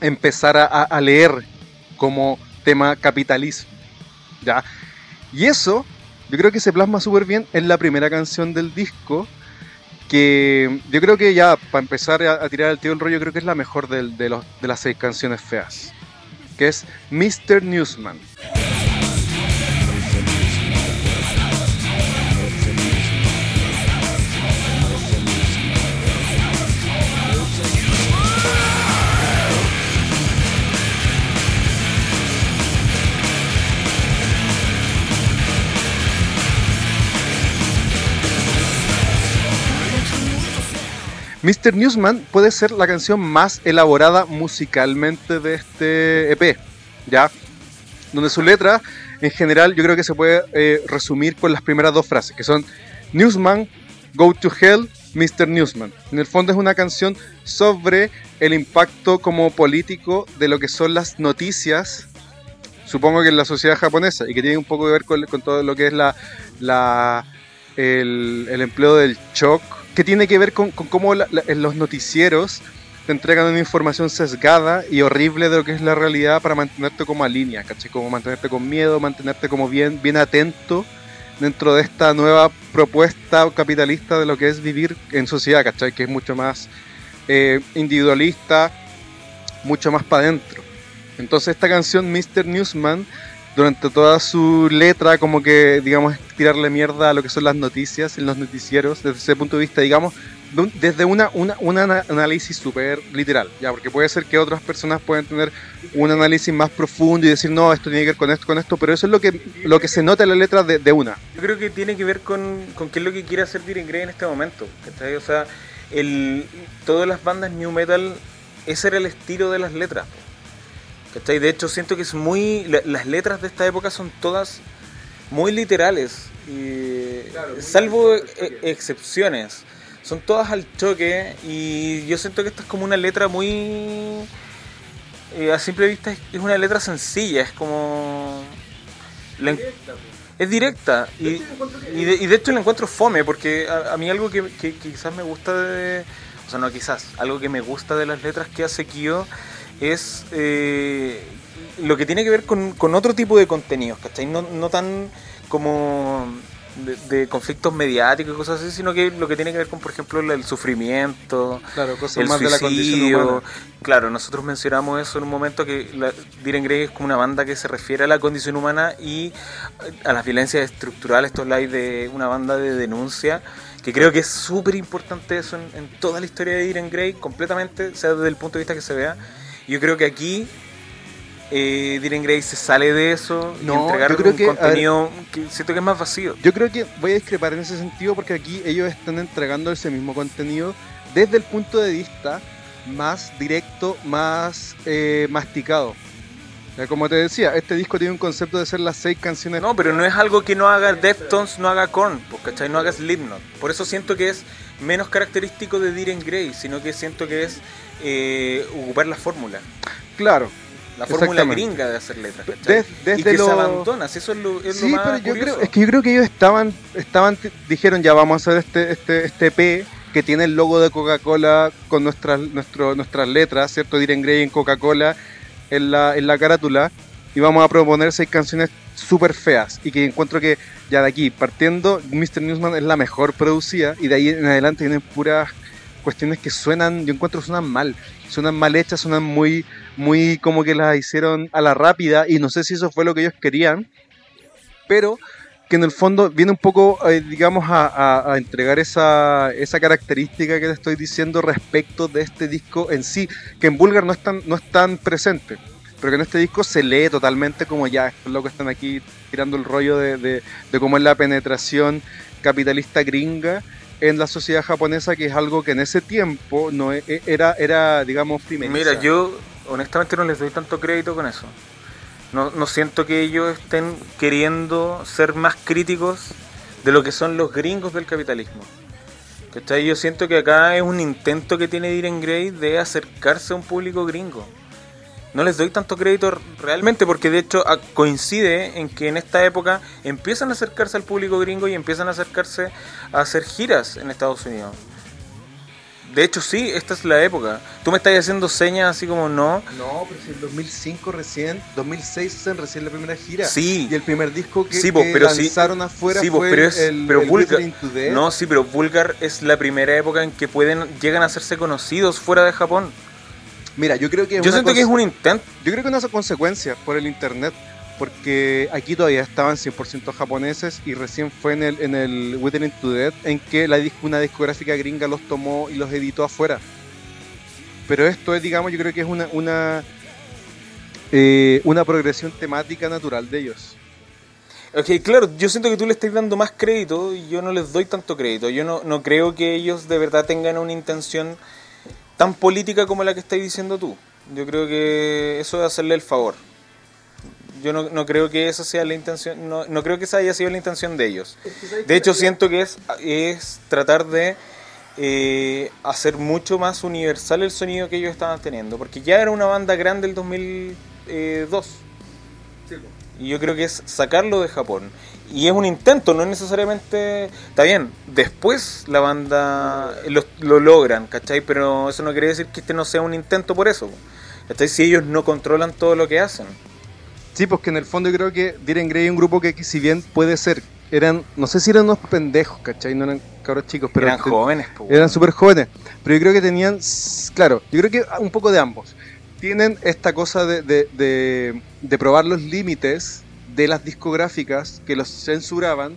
empezar a- a leer como tema capitalismo. ¿ya? Y eso yo creo que se plasma súper bien en la primera canción del disco, que yo creo que ya para empezar a, tirar el tío del rollo, creo que es la mejor de, los, de las seis canciones feas, que es Mr. Newsman. Mr. Newsman puede ser la canción más elaborada musicalmente de este EP, ¿ya? Donde su letra, en general, yo creo que se puede eh, resumir con las primeras dos frases, que son Newsman, Go to Hell, Mr. Newsman. En el fondo es una canción sobre el impacto como político de lo que son las noticias, supongo que en la sociedad japonesa, y que tiene un poco que ver con, todo lo que es la, la, el, el empleo del shock, que tiene que ver con, cómo los noticieros te entregan una información sesgada y horrible de lo que es la realidad para mantenerte como a línea, ¿cachai? Como mantenerte con miedo, mantenerte como bien, bien atento dentro de esta nueva propuesta capitalista de lo que es vivir en sociedad, ¿cachai? Que es mucho más eh, individualista, mucho más para adentro. Entonces esta canción, Mr. Newsman, durante toda su letra, como que, digamos, tirarle mierda a lo que son las noticias en los noticieros, desde ese punto de vista, digamos, de un- desde una, una, un análisis súper literal, ya, porque puede ser que otras personas pueden tener un análisis más profundo y decir, no, esto tiene que ver con esto, con esto, pero eso es lo que, lo que se nota en la letra de, de una.
Yo creo que tiene que ver con, con qué es lo que quiere hacer Diren Grey en este momento. ¿cachai? O sea, el, todas las bandas new metal, ese era el estilo de las letras. ¿Cachai? De hecho, siento que es muy. la- las letras de esta época son todas muy literales. y- salvo e- excepciones. Son todas al choque. Y yo siento que esta es como una letra muy. eh, a simple vista es, una letra sencilla. Es como. la es directa y, y, de, y de hecho la encuentro fome porque a, a mí algo que, que- que quizás me gusta de o sea no quizás algo que me gusta de las letras que hace Kyo es eh, lo que tiene que ver con, con otro tipo de contenidos ¿cachai? No, no tan como de, de conflictos mediáticos y cosas así sino que lo que tiene que ver con por ejemplo el sufrimiento
Claro, cosas
el
más de la condición
suicidio. Claro, nosotros mencionamos eso en un momento que la, Diren Grey es como una banda que se refiere a la condición humana y a las violencias estructurales. Esto live de una banda de denuncia que creo que es súper importante eso en, en toda la historia de Diren Grey, completamente, sea desde el punto de vista que se vea. Yo creo que aquí eh, Diren Gray se sale de eso y
No,
entregar
yo creo
un
que, ver-
contenido que siento que es más vacío.
Yo creo que voy a discrepar en ese sentido porque aquí ellos están entregando ese mismo contenido desde el punto de vista más directo, más eh, masticado. Sea, como te decía, este disco tiene un concepto de ser las seis canciones.
No, pero no es algo que no haga Deftones, no haga Korn, pues, ¿cachai? No haga Slipknot. Por eso siento que es menos característico de Diren Gray, sino que siento que es eh, ocupar la fórmula.
Claro.
La fórmula gringa de hacer letras, ¿cachai?
Des- desde
y que
lo-
se abandona, si eso es lo, es lo
Sí,
más
pero yo
curioso.
creo, es que yo creo que ellos estaban, estaban, dijeron ya vamos a hacer este, este, este EP que tiene el logo de Coca-Cola con nuestras, nuestro, nuestras letras, ¿cierto? Diren Grey en Coca-Cola en la, en la carátula y vamos a proponer seis canciones súper feas y que encuentro que ya de aquí partiendo Mr. Newsman es la mejor producida y de ahí en adelante tienen puras cuestiones que suenan, yo encuentro suenan mal, suenan mal hechas, suenan muy, muy como que las hicieron a la rápida y no sé si eso fue lo que ellos querían, pero que en el fondo viene un poco, eh, digamos, a, a- a entregar esa, esa característica que te estoy diciendo respecto de este disco en sí, que en Vulgar no es tan, no es tan presente, pero que en este disco se lee totalmente como ya, estos locos están aquí tirando el rollo de, de, de cómo es la penetración capitalista gringa en la sociedad japonesa, que es algo que en ese tiempo no e- e- era, era digamos, primeriza.
Mira, yo honestamente no les doy tanto crédito con eso. No, no siento que ellos estén queriendo ser más críticos de lo que son los gringos del capitalismo. ¿Cachai? Yo siento que acá es un intento que tiene Diren Gray de acercarse a un público gringo. No les doy tanto crédito realmente porque de hecho a- coincide en que en esta época empiezan a acercarse al público gringo y empiezan a acercarse a hacer giras en Estados Unidos. De hecho sí, esta es la época. Tú me estás haciendo señas así como no.
No, pero si en 2005 recién, 2006 hacen recién la primera gira.
Sí.
Y el primer disco que,
Sí, po,
que
pero sí-
lanzaron afuera
sí,
fue
pero
el,
es-
el,
pero
el
Vulgar-. No, sí, pero Vulgar es la primera época en que pueden llegan a hacerse conocidos fuera de Japón.
Mira, yo creo que es
Yo siento que es un intento.
Yo creo que una consecuencia por el internet, porque aquí todavía estaban 100% japoneses y recién fue en el, en el Withering to Death en que la, una discográfica gringa los tomó y los editó afuera. Pero esto es, digamos, yo creo que es una, una, eh, una progresión temática natural de ellos.
Ok, claro, yo siento que tú le estás dando más crédito y yo no les doy tanto crédito. Yo no, no creo que ellos de verdad tengan una intención tan política como la que estás diciendo tú. Yo creo que eso es hacerle el favor. Yo no, no creo que esa sea la intención, no, no creo que esa haya sido la intención de ellos. De hecho, siento que es, es tratar de eh, hacer mucho más universal el sonido que ellos estaban teniendo. Porque ya era una banda grande el 2002. Y yo creo que es sacarlo de Japón. Y es un intento, no es necesariamente... Está bien, después la banda lo, lo logran, ¿cachai? Pero eso no quiere decir que este no sea un intento por eso. ¿Cachai? Si ellos no controlan todo lo que hacen.
Sí, pues que en el fondo yo creo que Diren Grey es un grupo que, si bien puede ser, eran, no sé si eran unos pendejos, ¿cachai? No eran cabros chicos, pero
Eran
te-
jóvenes, po,
eran súper jóvenes. Pero yo creo que tenían, claro, yo creo que un poco de ambos. Tienen esta cosa de, de, de- de probar los límites de las discográficas que los censuraban,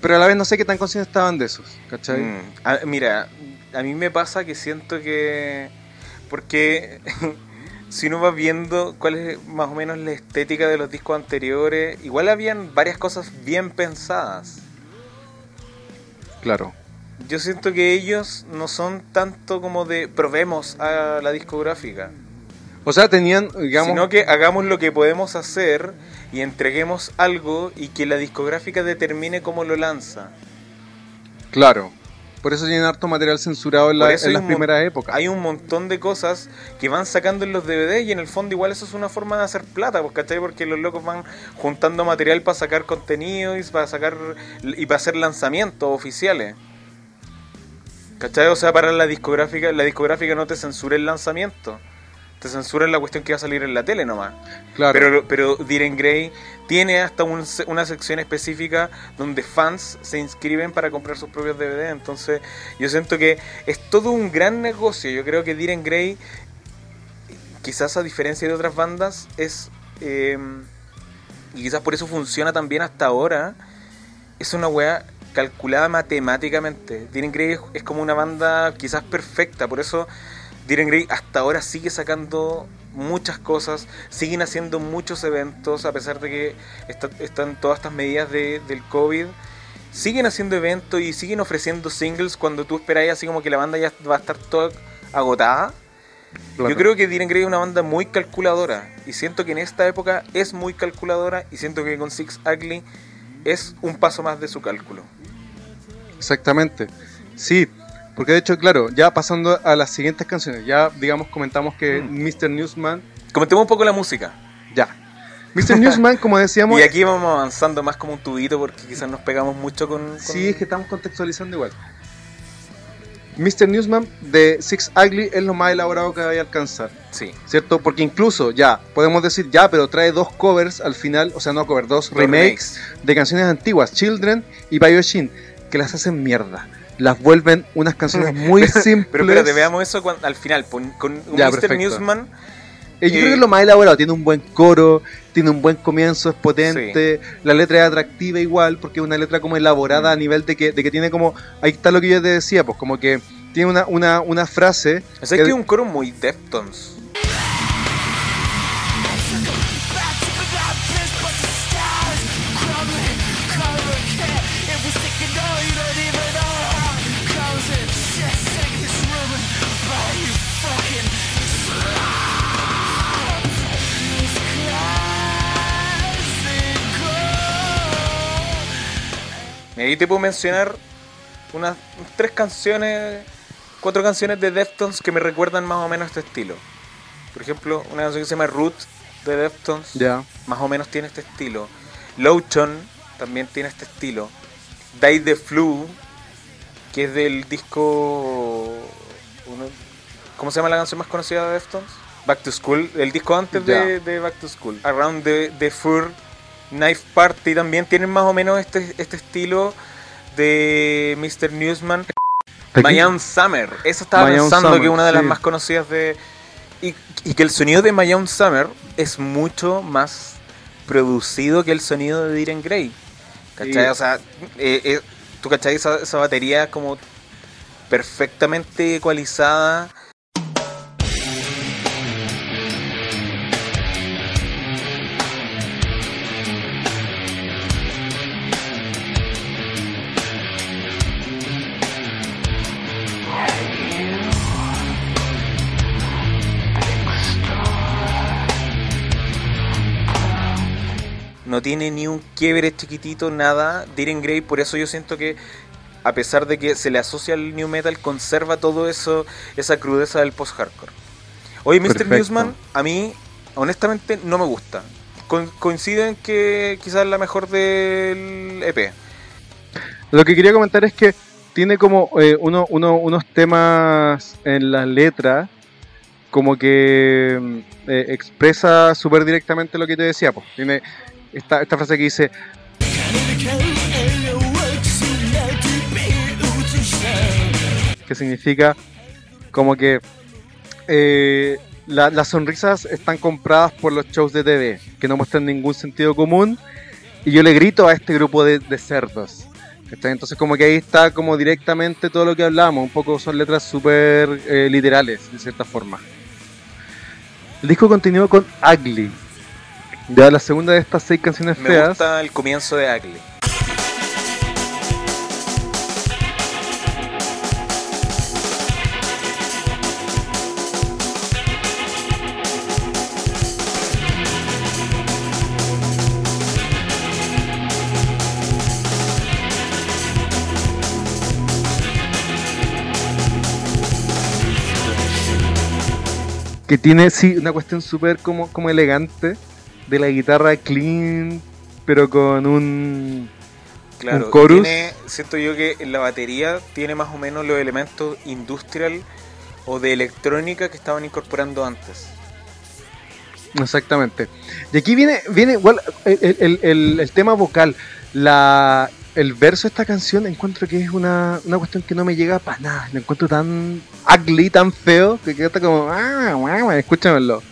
pero a la vez no sé qué tan conscientes estaban de esos, ¿cachai?
Mm, a- mira, a mí me pasa que siento que. Porque si uno va viendo cuál es más o menos la estética de los discos anteriores, igual habían varias cosas bien pensadas.
Claro.
Yo siento que ellos no son tanto como de probemos a la discográfica,
O sea, tenían, digamos,
sino que hagamos lo que podemos hacer y entreguemos algo y que la discográfica determine cómo lo lanza.
claro. Por eso tienen harto material censurado en, la- en
hay
las primeras épocas.
Hay un montón de cosas que van sacando en los DVD y en el fondo igual eso es una forma de hacer plata, pues, ¿cachai? Porque los locos van juntando material para sacar contenido y para sacar y para hacer lanzamientos oficiales. ¿Cachai? O sea, para la discográfica, la discográfica no te censura el lanzamiento. Te censura la cuestión que va a salir en la tele nomás.
claro.
Pero, pero Diren Gray tiene hasta un una sección específica donde fans se inscriben para comprar sus propios DVD. Entonces, yo siento que es todo un gran negocio. Yo creo que Diren Gray, quizás a diferencia de otras bandas, es. eh, y quizás por eso funciona también hasta ahora. Es una weá calculada matemáticamente. Diren Gray es, como una banda quizás perfecta. Por eso Diren Gray hasta ahora sigue sacando muchas cosas, siguen haciendo muchos eventos, a pesar de que está- están todas estas medidas de- del COVID. Siguen haciendo eventos y siguen ofreciendo singles cuando tú esperáis así como que la banda ya va a estar toda agotada.
Claro.
Yo creo que Diren Grey es una banda muy calculadora y siento que en esta época es muy calculadora y siento que con Six Ugly es un paso más de su cálculo.
Exactamente. Sí, porque de hecho, claro, ya pasando a las siguientes canciones, ya digamos comentamos que
Mm.
Mr. Newsman,
Comentemos un poco la música.
ya. Mr. Newsman, como decíamos,
Y aquí vamos avanzando más como un tubito porque quizás nos pegamos mucho con... con-
sí, es que estamos contextualizando igual. Mr. Newsman de Six Ugly es lo más elaborado que vaya a alcanzar,
Sí.
¿cierto? Porque incluso ya, podemos decir ya, pero trae dos covers al final, o sea, no covers, dos
Dos
remakes de canciones antiguas, Children y Bioshin, que las hacen mierda. Las vuelven unas canciones muy simples.
Pero espérate, veamos eso al final. Con, con un
Ya,
Mr.
perfecto.
Newsman,
Eh, yo
Eh,
creo que es lo más elaborado. Tiene un buen coro, tiene un buen comienzo, es potente. La letra es atractiva igual, porque es una letra como elaborada
Mm.
a nivel de que, de que tiene como. Ahí está lo que yo te decía, pues como que tiene una, una, una frase.
o sea, que es un coro muy Deftones. Ahí te puedo mencionar unas tres canciones, cuatro canciones de Deftones que me recuerdan más o menos este estilo. Por ejemplo, una canción que se llama Root de Deftones,
Ya.
más o menos tiene este estilo. Lotion también tiene este estilo. Die the Flu, que es del disco. ¿Cómo se llama la canción más conocida de Deftones? Back to School, el disco antes de, de Back to School. Around the, the Fur, Knife Party también tienen más o menos este, este estilo de Mr. Newsman. Mayan Summer, eso estaba
My
pensando
Summer,
que una de las más conocidas de. Y, y que el sonido de Own Summer es mucho más producido que el sonido de Diren Grey. ¿Cachai?
Sí.
O sea, eh, eh, tú cachai esa, esa batería como perfectamente ecualizada. No tiene ni un quiebre chiquitito, nada. Diren Grey, por eso yo siento que a pesar de que se le asocia al new metal, conserva todo eso, esa crudeza del post-hardcore. Oye, Mr.
Perfecto.
Newsman, a mí, honestamente, no me gusta. Co- coincido en que quizás es la mejor del EP.
Lo que quería comentar es que tiene como eh, uno, uno- unos temas en la letra como que mm, eh, expresa súper directamente lo que te decía. Pues. Tiene esta, esta frase que dice, que significa como que eh, la- las sonrisas están compradas por los shows de TV, que no muestran ningún sentido común, y yo le grito a este grupo de, de cerdos. Entonces como que ahí está como directamente todo lo que hablamos, un poco son letras súper eh, literales, de cierta forma. El disco continúa con Ugly, ya la segunda de estas seis canciones
Me
feas.
gusta el comienzo de Ugly.
que tiene, sí, una cuestión súper como, como elegante de la guitarra clean, pero con un...
Claro,
Un chorus.
tiene- siento yo que en la batería tiene más o menos los elementos industrial o de electrónica que estaban incorporando antes.
Exactamente. Y aquí viene, viene igual el, el- el- el tema vocal. La, el verso de esta canción encuentro que es una, una cuestión que no me llega para nada. Lo encuentro tan ugly, tan feo, que queda como... Ah, escúchamelo.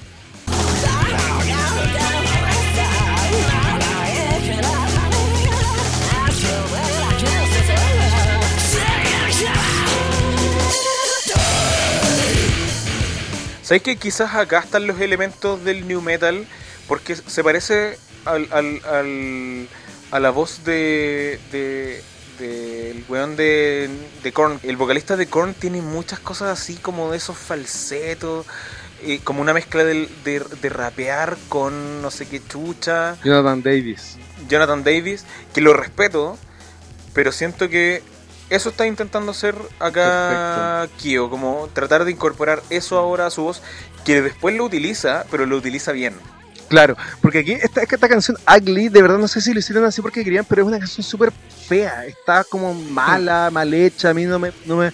¿Sabes que quizás acá están los elementos del new metal? Porque se parece al, al, al- a la voz de. de del weón de, de Korn. El vocalista de Korn tiene muchas cosas así como de esos falsetos. eh, como una mezcla de, de rapear con no sé qué chucha.
Jonathan Davis.
Jonathan Davis, que lo respeto, pero siento que eso está intentando hacer acá Kyo, como tratar de incorporar eso ahora a su voz, que después lo utiliza, pero lo utiliza bien.
Claro, porque aquí esta, esta canción Ugly, de verdad no sé si lo hicieron así porque querían, pero es una canción súper fea, está como mala, mal hecha, a mí no me, no me,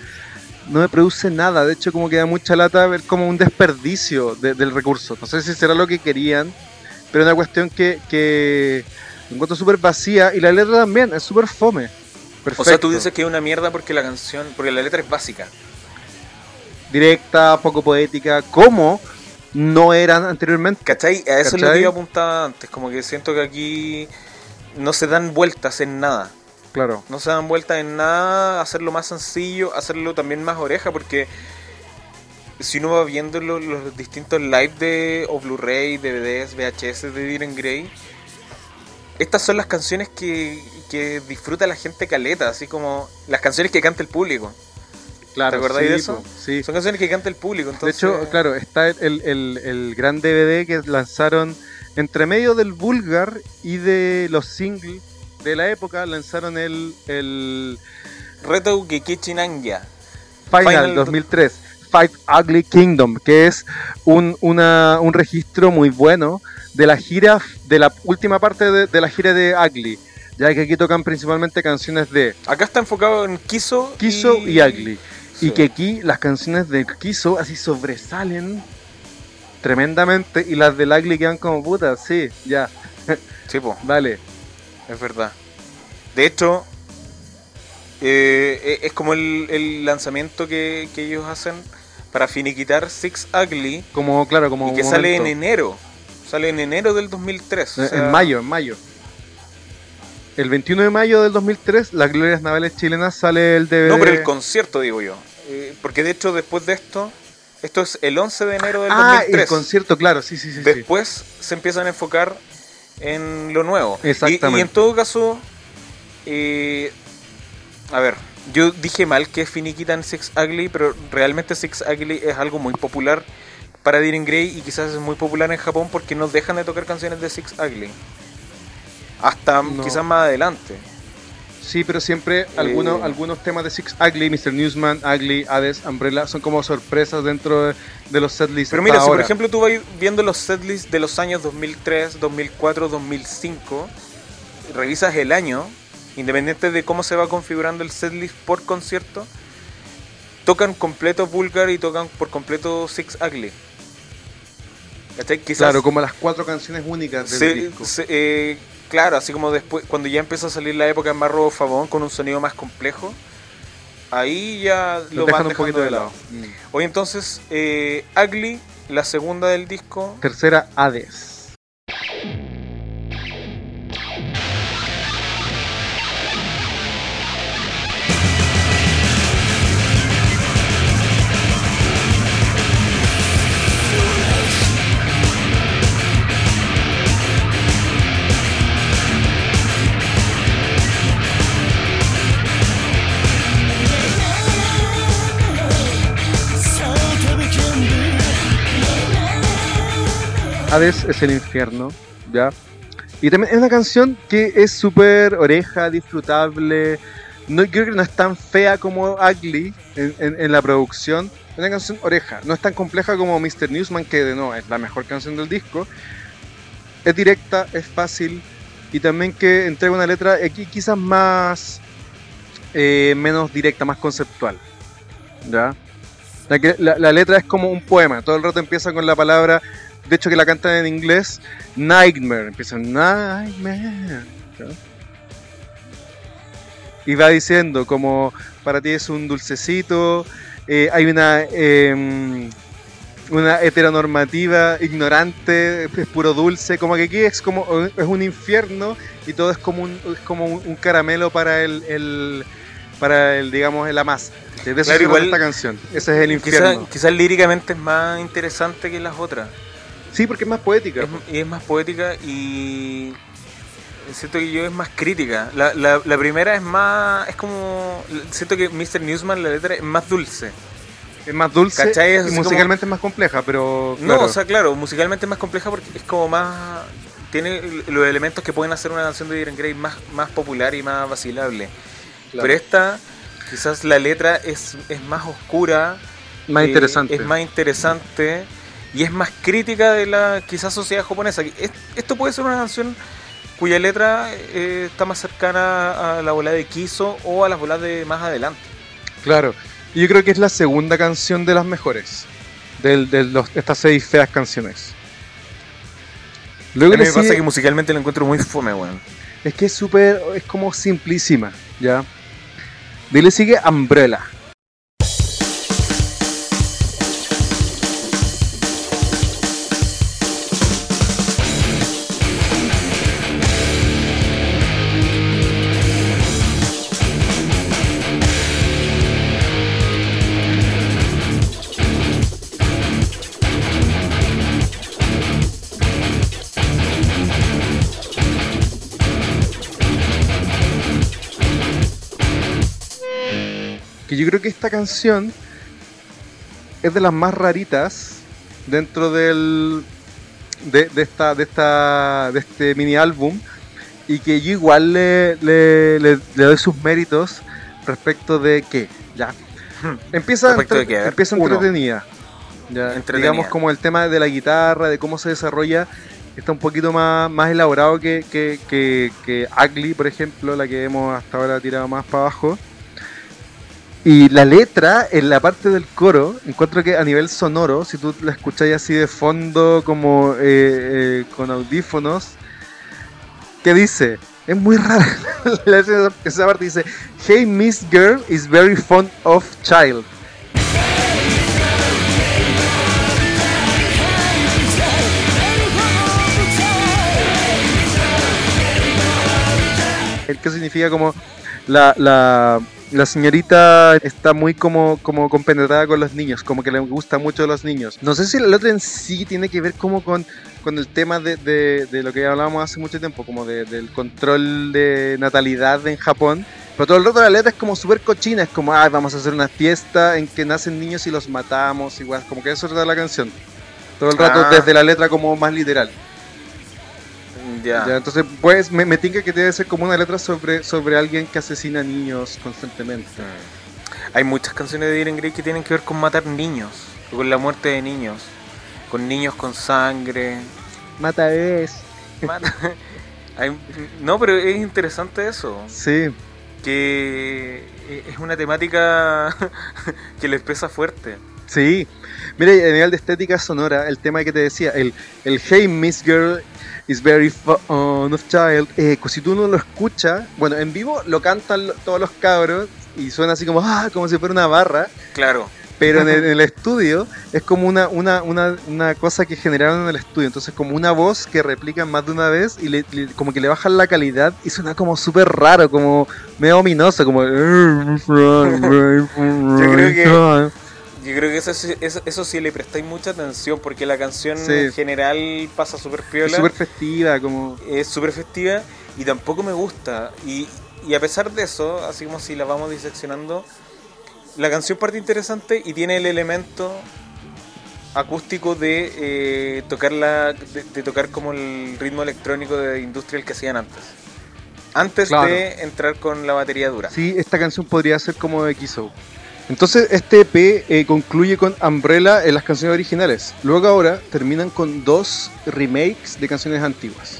no me produce nada, de hecho como que da mucha lata ver como un desperdicio de- del recurso, no sé si será lo que querían, pero es una cuestión que, que encuentro súper vacía y la letra también es súper fome. Perfecto.
O sea, tú dices que es una mierda porque la canción, porque la letra es básica.
Directa, poco poética, como no eran anteriormente.
¿Cachai? A eso es lo
¿Cachai?
que yo apuntaba antes, como que siento que aquí no se dan vueltas en nada.
Claro.
No se dan vueltas en nada, hacerlo más sencillo, hacerlo también más oreja, porque si uno va viendo lo- los, distintos live de o Blu-ray, DVDs, VHS de Diren Grey, estas son las canciones que, que disfruta la gente caleta, así como las canciones que canta el público.
Claro,
¿Te acordáis
sí,
de eso?
po, sí.
Son canciones que canta el público,
De hecho, claro, está el, el- el gran DVD que lanzaron entre medio del Vulgar y de los singles de la época, lanzaron el, el
Reto Gekichinanya.
Final,
Final
2003, Five Ugly Kingdom, que es un, una- un registro muy bueno de la gira, de la última parte de, de la gira de Ugly, ya que aquí tocan principalmente canciones de
Acá está enfocado en Kiso,
Kiso y, Ugly.
Sí.
Y que aquí las canciones de Kiso así sobresalen tremendamente y las del Ugly quedan como putas, sí, ya,
Sí, po.
vale.
Es verdad. De hecho, eh, es como el, el lanzamiento que, que ellos hacen para finiquitar Six Ugly
Como, claro, como
y que sale en enero. Sale en enero del 2003. o
Eh,
sea,
en mayo, en mayo. El 21 de mayo del 2003, las glorias navales chilenas sale el DVD.
No, pero el concierto, digo yo. Eh, porque de hecho, después de esto, esto es el 11 de enero del
ah,
2003.
el concierto, claro, sí, sí, sí. sí.
Después se empiezan a enfocar en lo nuevo. Y-
Exactamente.
Y, en todo caso, eh, a ver, yo dije mal que finiquitan Six Ugly, pero realmente Six Ugly es algo muy popular para Diren Grey y quizás es muy popular en Japón porque no dejan de tocar canciones de Six Ugly. Hasta
No.
quizás más adelante.
Sí, pero siempre algunos,
Eh.
algunos temas de Six Ugly, Mr. Newsman, Ugly, Hades, Umbrella, son como sorpresas dentro de, de los setlists.
Pero mira, si por ejemplo tú vas viendo los setlists de los años 2003, 2004, 2005, revisas el año, independiente de cómo se va configurando el setlist por concierto, tocan completo Vulgar y tocan por completo Six Ugly. Quizás
Claro, como las cuatro canciones únicas del
se-
disco.
se- eh, claro, así como después, cuando ya empezó a salir la época más Robo Fabón con un sonido más complejo, ahí ya
Lo
lo
dejan
van
un
dejando
poquito de lado.
lado.
Mm.
Hoy entonces, eh, Ugly, la segunda del disco,
Tercera, Hades. Hades es el infierno, ¿ya? Y también es una canción que es súper oreja, disfrutable. No, creo que no es tan fea como Ugly en, la producción. Es una canción oreja. No es tan compleja como Mr. Newsman, que de no es la mejor canción del disco. Es directa, es fácil. Y también que entrega una letra aquí quizás más. eh, menos directa, más conceptual. ¿Ya? La letra es como un poema. Todo el rato empieza con la palabra de hecho que la cantan en inglés, Nightmare, empieza Nightmare. Y va diciendo como para ti es un dulcecito, eh, hay una em, una heteronormativa ignorante, es puro dulce, como que aquí es como es un infierno y todo es como un, es como un, caramelo para el, el- para el digamos de eso
Claro,
se trata
igual-
esta canción. Ese es el infierno.
quizás líricamente es más interesante que las otras.
Sí, porque es más poética.
Es, y es más poética y siento que yo es más crítica. La, la, la primera es más, es como, siento que Mr. Newsman, la letra es más dulce.
Es más dulce
¿Cachai? Es
y musicalmente es más compleja, pero.
No, o sea, claro, musicalmente es más compleja porque es como más, tiene los elementos que pueden hacer una canción de Diren Grey más, más popular y más vacilable.
Claro.
Pero esta, quizás la letra es, es más oscura,
más
eh,
interesante.
Es más interesante y es más crítica de la quizás sociedad japonesa. Es- Esto puede ser una canción cuya letra eh, está más cercana a la bola de Kiso o a las bolas de más adelante.
Claro. Y yo creo que es la segunda canción de las mejores. del- De, los- estas seis feas canciones.
A
Luego
mí
le
me pasa
sigue-
que musicalmente la encuentro muy fome, weón.
Es que es súper. Es como simplísima, ¿ya? De ahí le sigue Umbrella. Esta canción es de las más raritas dentro del. De, de esta, de esta. de este mini álbum. Y que yo igual le, le, le- le doy sus méritos respecto de que, ya. Empieza, entre-
ver,
empieza
uno.
entretenida. Ya,
Entretenida.
Digamos como el tema de la guitarra, de cómo se desarrolla, está un poquito más, más elaborado que, que, que, que Ugly, por ejemplo, la que hemos hasta ahora tirado más para abajo. Y la letra, en la parte del coro, encuentro que a nivel sonoro, si tú la escucháis así de fondo, como eh, eh, con audífonos, ¿qué dice? Es muy rara. Esa parte dice: Hey, Miss Girl is very fond of child. El que significa como la, la, la señorita está muy como, como compenetrada con los niños, como que le gusta mucho a los niños. No sé si la letra en sí tiene que ver como con, con el tema de, de- de lo que hablábamos hace mucho tiempo, como de- del control de natalidad en Japón. Pero todo el rato la letra es como súper cochina, es como, ah, vamos a hacer una fiesta en que nacen niños y los matamos, igual, como que eso trata la canción. Todo el rato
Ah.
desde la letra como más literal.
Ya.
Ya, entonces, pues, me, me tinca que debe ser como una letra sobre, sobre alguien que asesina niños constantemente.
Mm. Hay muchas canciones de Diren Grey que tienen que ver con matar niños, con la muerte de niños, con niños con sangre.
Mata bebés.
Mata- Hay- no, pero es interesante eso,
Sí,
que es una temática que les pesa fuerte.
sí. Mira, a nivel de estética sonora, el tema que te decía, el, el Hey Miss Girl is very fond of child, eh, si tú no lo escuchas, bueno, en vivo lo cantan todos los cabros y suena así como, ah, como si fuera una barra,
Claro,
Pero en el, en el estudio es como una, una, una, una cosa que generaron en el estudio. Entonces, como una voz que replican más de una vez y le- le- como que le bajan la calidad y suena como súper raro, como medio ominoso, como. Yo
creo que- yo creo que eso, sí- eso, eso sí le prestáis mucha atención porque la canción
Sí.
en general pasa súper
Es
piola.
súper festiva, como.
es súper festiva y tampoco me gusta. Y, y a pesar de eso, así como si la vamos diseccionando, la canción parte interesante y tiene el elemento acústico de eh, tocarla, de, de tocar como el ritmo electrónico de industrial que hacían antes. Antes
Claro.
de entrar con la batería dura.
Sí, esta canción podría ser como de XO. Entonces, este EP eh, concluye con Umbrella en las canciones originales. Luego, ahora terminan con dos remakes de canciones antiguas.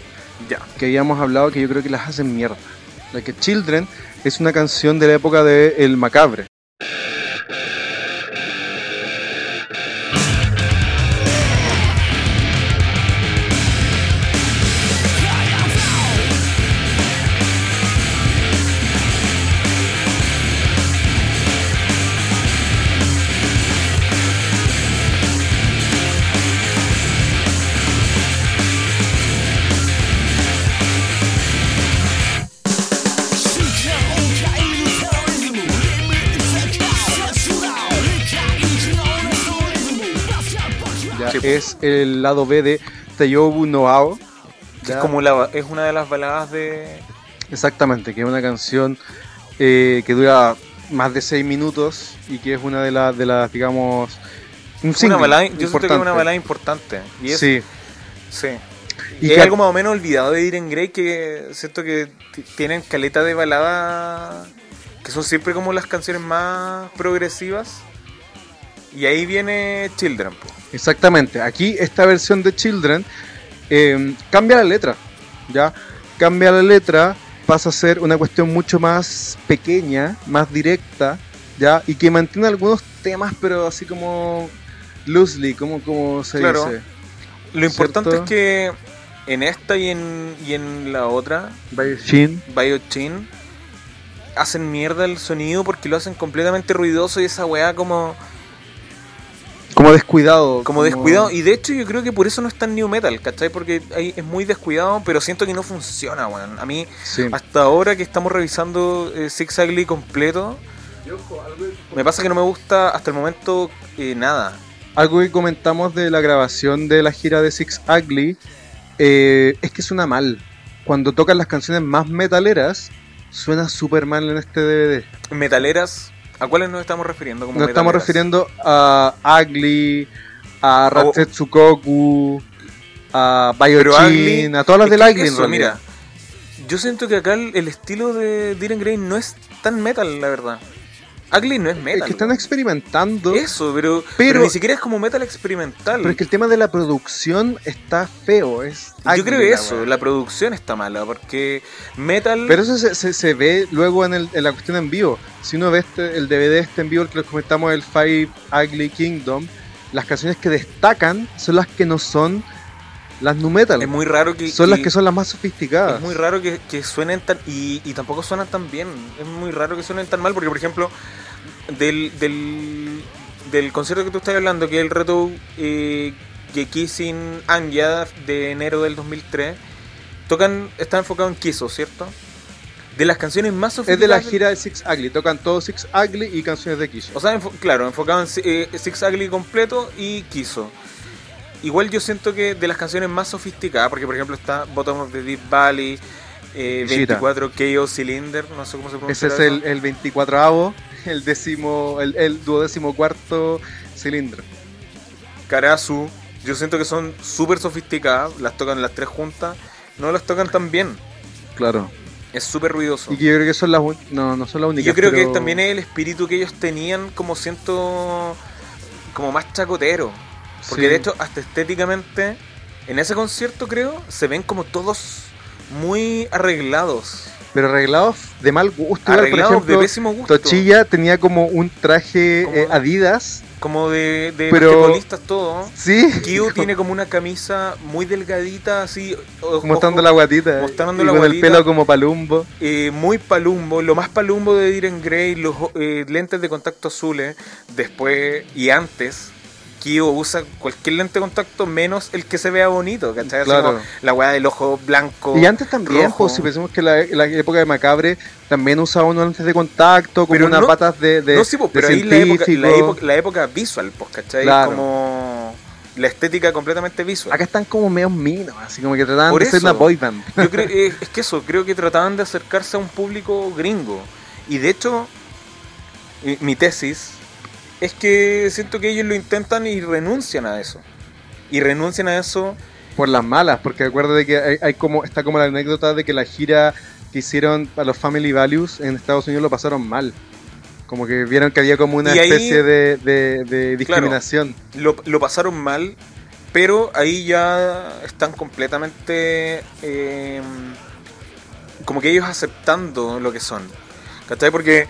Ya.
que habíamos hablado que yo creo que las hacen mierda. La que Children es una canción de la época de El Macabre. Es el lado B de Tayobu Noao.
Que es como la, es una de las baladas de.
Exactamente, que es una canción eh, que dura más de 6 minutos y que es una de las, de las digamos, un
Una balada, yo siento que es una
importante.
balada importante. Y es,
Sí,
sí.
Y
Y,
que-
hay algo más o menos olvidado de Diren Grey que siento que tienen caleta de balada que son siempre como las canciones más progresivas. Y ahí viene Children. po.
exactamente. Aquí esta versión de Children eh, cambia la letra, ¿ya? Cambia la letra, pasa a ser una cuestión mucho más pequeña, más directa, ¿ya? Y que mantiene algunos temas, pero así como loosely, como, como se
Claro.
dice.
Lo importante
¿Cierto?
es que en esta y en, y en la otra,
Shin.
Biochin, hacen mierda el sonido porque lo hacen completamente ruidoso y esa weá como,
Como descuidado.
como descuidado. Y de hecho yo creo que por eso no es tan new metal, ¿cachai? Porque ahí es muy descuidado, pero siento que no funciona, weón. A mí,
Sí.
hasta ahora que estamos revisando eh, Six Ugly completo, me pasa que no me gusta hasta el momento eh, nada.
Algo que comentamos de la grabación de la gira de Six Ugly eh, es que suena mal. Cuando tocan las canciones más metaleras, suena súper mal en este DVD.
Metaleras, ¿a cuáles nos estamos refiriendo? Como
Nos estamos refiriendo a Ugly, a
Oh.
Ratsetsukoku, a
Pero Ugly-
Biochin, a todas las del Ugly en realidad.
mira, yo siento que acá el, el estilo de Diren Grey no es tan metal, la verdad. Ugly no es metal.
Es que están experimentando.
Eso, pero,
Pero-
pero ni siquiera es como metal experimental.
Pero es que el tema de la producción está feo. Es
Yo creo
la
eso,
wea.
la producción está mala, porque metal...
Pero eso se, se- se ve luego en, el- en la cuestión en vivo. Si uno ve este- el DVD este en vivo, el que les comentamos, el Five Ugly Kingdom, las canciones que destacan son las que no son las nu metal.
es muy raro que...
son las
que-
son las más sofisticadas.
Es muy raro que, que suenen tan. Y, y tampoco suenan tan bien. Es muy raro que suenen tan mal. Porque, por ejemplo, del, del, del concierto que tú estás hablando, que es el reto eh, Anya de enero del 2003, tocan. Está enfocado en Kiso, ¿cierto? De las canciones más
es de la
sofisticadas.
gira de Six Ugly. Tocan todos Six Ugly y canciones de Kish.
O sea, enfo- claro, enfocado en eh, Six Ugly completo y Kiso. Igual yo siento que de las canciones más sofisticadas, porque por ejemplo está Bottom of the Deep Valley, eh,
Gita.
24 KO Cylinder, no sé cómo se pronuncia.
Ese es el, el 24avo, el décimo, el, el duodécimo cuarto cilindro.
Karasu, yo siento que son súper sofisticadas, las tocan las tres juntas, no las tocan tan bien,
Claro.
es súper ruidoso.
Y yo creo que son las no, no son las únicas.
yo creo
pero-
que también es el espíritu que ellos tenían como siento como más chacotero. Porque
Sí.
de hecho, hasta estéticamente, en ese concierto creo, se ven como todos muy arreglados.
Pero arreglados de mal gusto. por
Arreglados
ejemplo,
de pésimo gusto.
Tochilla tenía como un traje
Como-
eh, Adidas.
Como de, de
Pero-
todo.
Sí.
Kyu tiene como una camisa muy delgadita, así.
Mostrando
ojo,
la guatita.
mostrando
y
la
con
guatita.
el pelo como palumbo.
eh, muy palumbo, lo más palumbo de Diren Grey, los eh, lentes de contacto azules, después y antes, Kyo usa cualquier lente de contacto menos el que se vea bonito, ¿cachai? Así
Claro.
como la weá del ojo blanco.
Y antes también,
rojo.
pues, si pensamos que la, la época de Macabre también usaba unos lentes de contacto, como
Pero
unas
no-
patas de, de,
no, sí, pues,
de
pero ahí la época, la, época, la época visual, pues, ¿cachai?
Claro.
Como la estética completamente visual.
Acá están como medio minos, así como que trataban
Por
de ser
eso.
una boy band.
Yo creo, eh, es que eso, creo que trataban de acercarse a un público gringo. Y de hecho, eh, mi tesis es que siento que ellos lo intentan y renuncian a eso. Y renuncian a eso.
Por las malas, porque acuérdate que hay, hay como, está como la anécdota de que la gira que hicieron para los Family Values en Estados Unidos lo pasaron mal. Como que vieron que había como una
ahí-
especie de, de- de discriminación.
Lo, lo pasaron mal, pero ahí ya están completamente... eh, como que ellos aceptando lo que son. ¿Cachai? Porque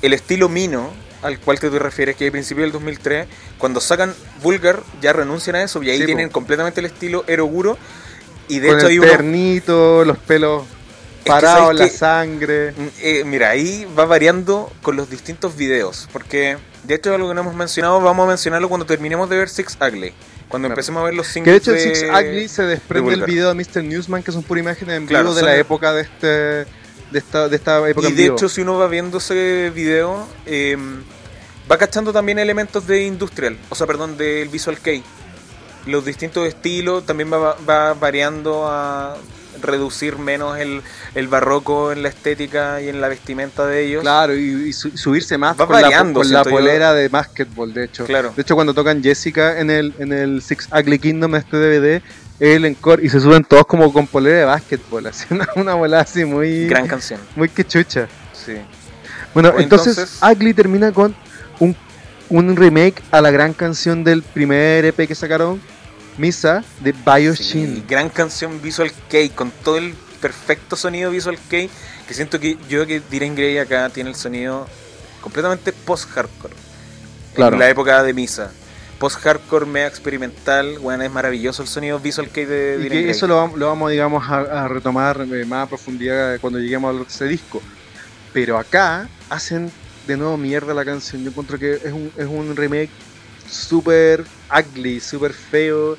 el estilo Mino, al cual te refieres, que es principio del 2003, cuando sacan Vulgar ya renuncian a eso y ahí
Sí, po.
tienen completamente el estilo Eroguro. Y de
Con
hecho
el
hay uno...
ternito, los pelos
que
parados, la
que-
sangre.
Mm, eh, mira, ahí va variando con los distintos videos. Porque, de hecho, algo que no hemos mencionado, vamos a mencionarlo cuando terminemos de ver Six Ugly. Cuando
Claro.
empecemos a ver los
Que
singles
de hecho el Six Ugly se desprende
de
del video de Mr. Newsman, que son pura imágenes en
Claro,
vivo de
son-
la época de este de esta, de esta época
Y
en
de
vivo.
hecho, si uno va viendo ese video, eh, va cachando también elementos de industrial. O sea, perdón, del Visual Kei. los distintos estilos, también va, va variando a reducir menos el, el barroco en la estética y en la vestimenta de ellos.
Claro, y, y su- subirse más
Va
con, la,
variando,
con la
siento yo.
polera de basketball, de hecho.
Claro.
De hecho, cuando tocan Jessica en el, en el Six Ugly Kingdom, este DVD, el encore, y se suben todos como con polera de basketball, así una, una volada así muy,
Gran canción.
muy que chucha.
Sí.
Bueno, entonces,
entonces-
Ugly termina con un, un remake a la gran canción del primer EP que sacaron, Misa, de Bioshin.
Sí, gran canción Visual Kei con todo el perfecto sonido Visual Kei que siento que yo que Diren Grey acá tiene el sonido completamente post-hardcore.
Claro.
En la época de Misa. Post-hardcore, mega experimental, bueno, es maravilloso el sonido Visual Kei de
Y que eso lo, vamos- lo vamos, digamos, a, a retomar eh, más a profundidad cuando lleguemos a ese disco. Pero acá hacen de nuevo mierda la canción. Yo encuentro que es un, es un remake súper ugly, súper feo.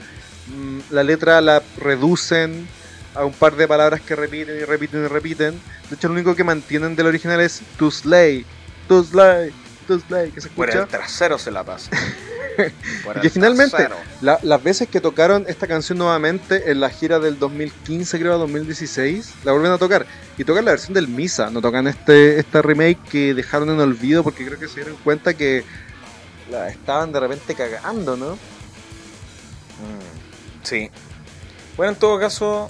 Mm, La letra la reducen a un par de palabras que repiten y repiten y repiten. De hecho, lo único que mantienen del original es To Slay, To Slay, To Slay, que se
Por
escucha.
el trasero se la pasa.
Y que finalmente, la- las veces que tocaron esta canción nuevamente en la gira del 2015, creo, 2016, la vuelven a tocar. Y tocan la versión del Misa, no tocan este, esta remake que dejaron en olvido porque creo que se dieron cuenta que la estaban de repente cagando, ¿no?
Mm, Sí. Bueno, en todo caso,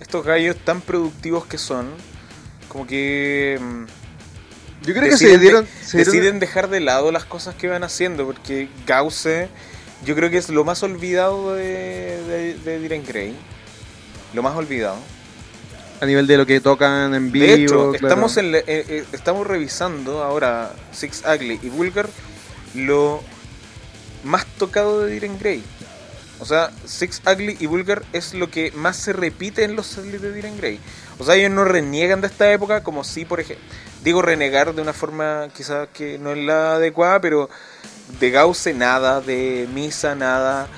estos gallos tan productivos que son, como que mm,
Yo creo que
Deciden
se
de-
dieron... se dieron-
deciden dejar de lado las cosas que van haciendo, porque Gause yo creo que es lo más olvidado de, de, de Diren Grey. Lo más olvidado.
a nivel de lo que tocan en vivo.
de hecho,
claro.
estamos, en eh, eh, estamos revisando ahora Six Ugly y Vulgar lo más tocado de Diren Grey. O sea, Six Ugly y Vulgar es lo que más se repite en los setlist de Diren Grey. O sea, ellos no reniegan de esta época como si, por ejemplo, digo renegar de una forma quizás que no es la adecuada, pero de Gause nada, de Misa nada.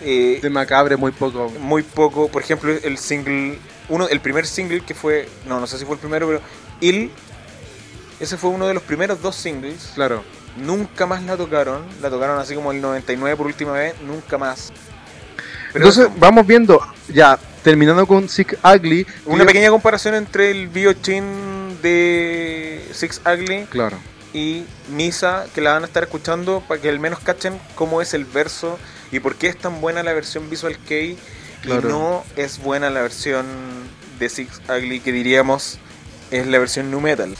eh,
De Macabre muy poco.
muy poco. Por ejemplo, el single, uno, el primer single que fue, no, no sé si fue el primero, pero Il, ese fue uno de los primeros dos singles.
Claro.
Nunca más la tocaron, la tocaron así como el 99 por última vez, nunca más. Pero
Entonces
eso,
vamos viendo, ya, terminando con Sick Ugly.
una pequeña comparación entre el Biochin de Six Ugly
Claro.
y Misa, que la van a estar escuchando para que al menos cachen cómo es el verso y por qué es tan buena la versión Visual Kei
Claro.
y no es buena la versión de Six Ugly que diríamos es la versión nu metal.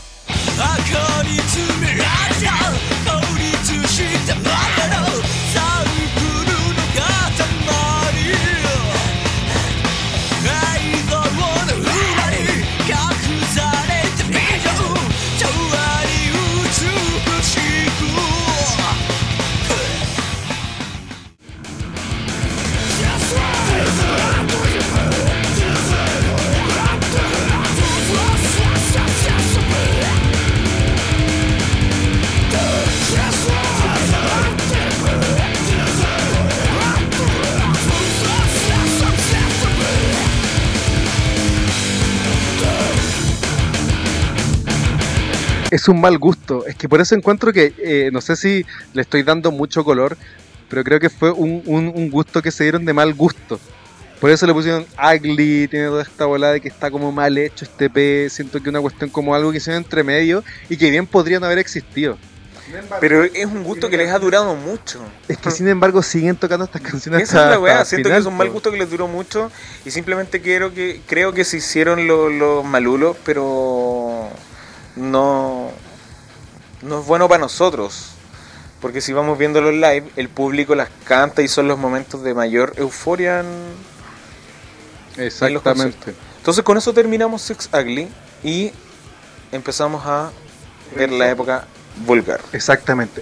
Es un mal gusto. Es que por eso encuentro que, eh, no sé si le estoy dando mucho color, pero creo que fue un, un- un gusto que se dieron de mal gusto. Por eso le pusieron ugly, tiene toda esta bola de que está como mal hecho este P. Siento que una cuestión como algo que hicieron entre medio y que bien podrían haber existido.
Pero es un gusto que les ha durado mucho.
Es que sin embargo siguen tocando estas canciones.
Esa es la weá, siento
final,
que es un mal gusto que les duró mucho y simplemente quiero que creo que se hicieron los, los malulos, pero no no es bueno para nosotros. Porque si vamos viendo los live, el público las canta y son los momentos de mayor euforia. en-
Exactamente.
Entonces con eso terminamos Six Ugly y empezamos a ver la época vulgar.
Exactamente.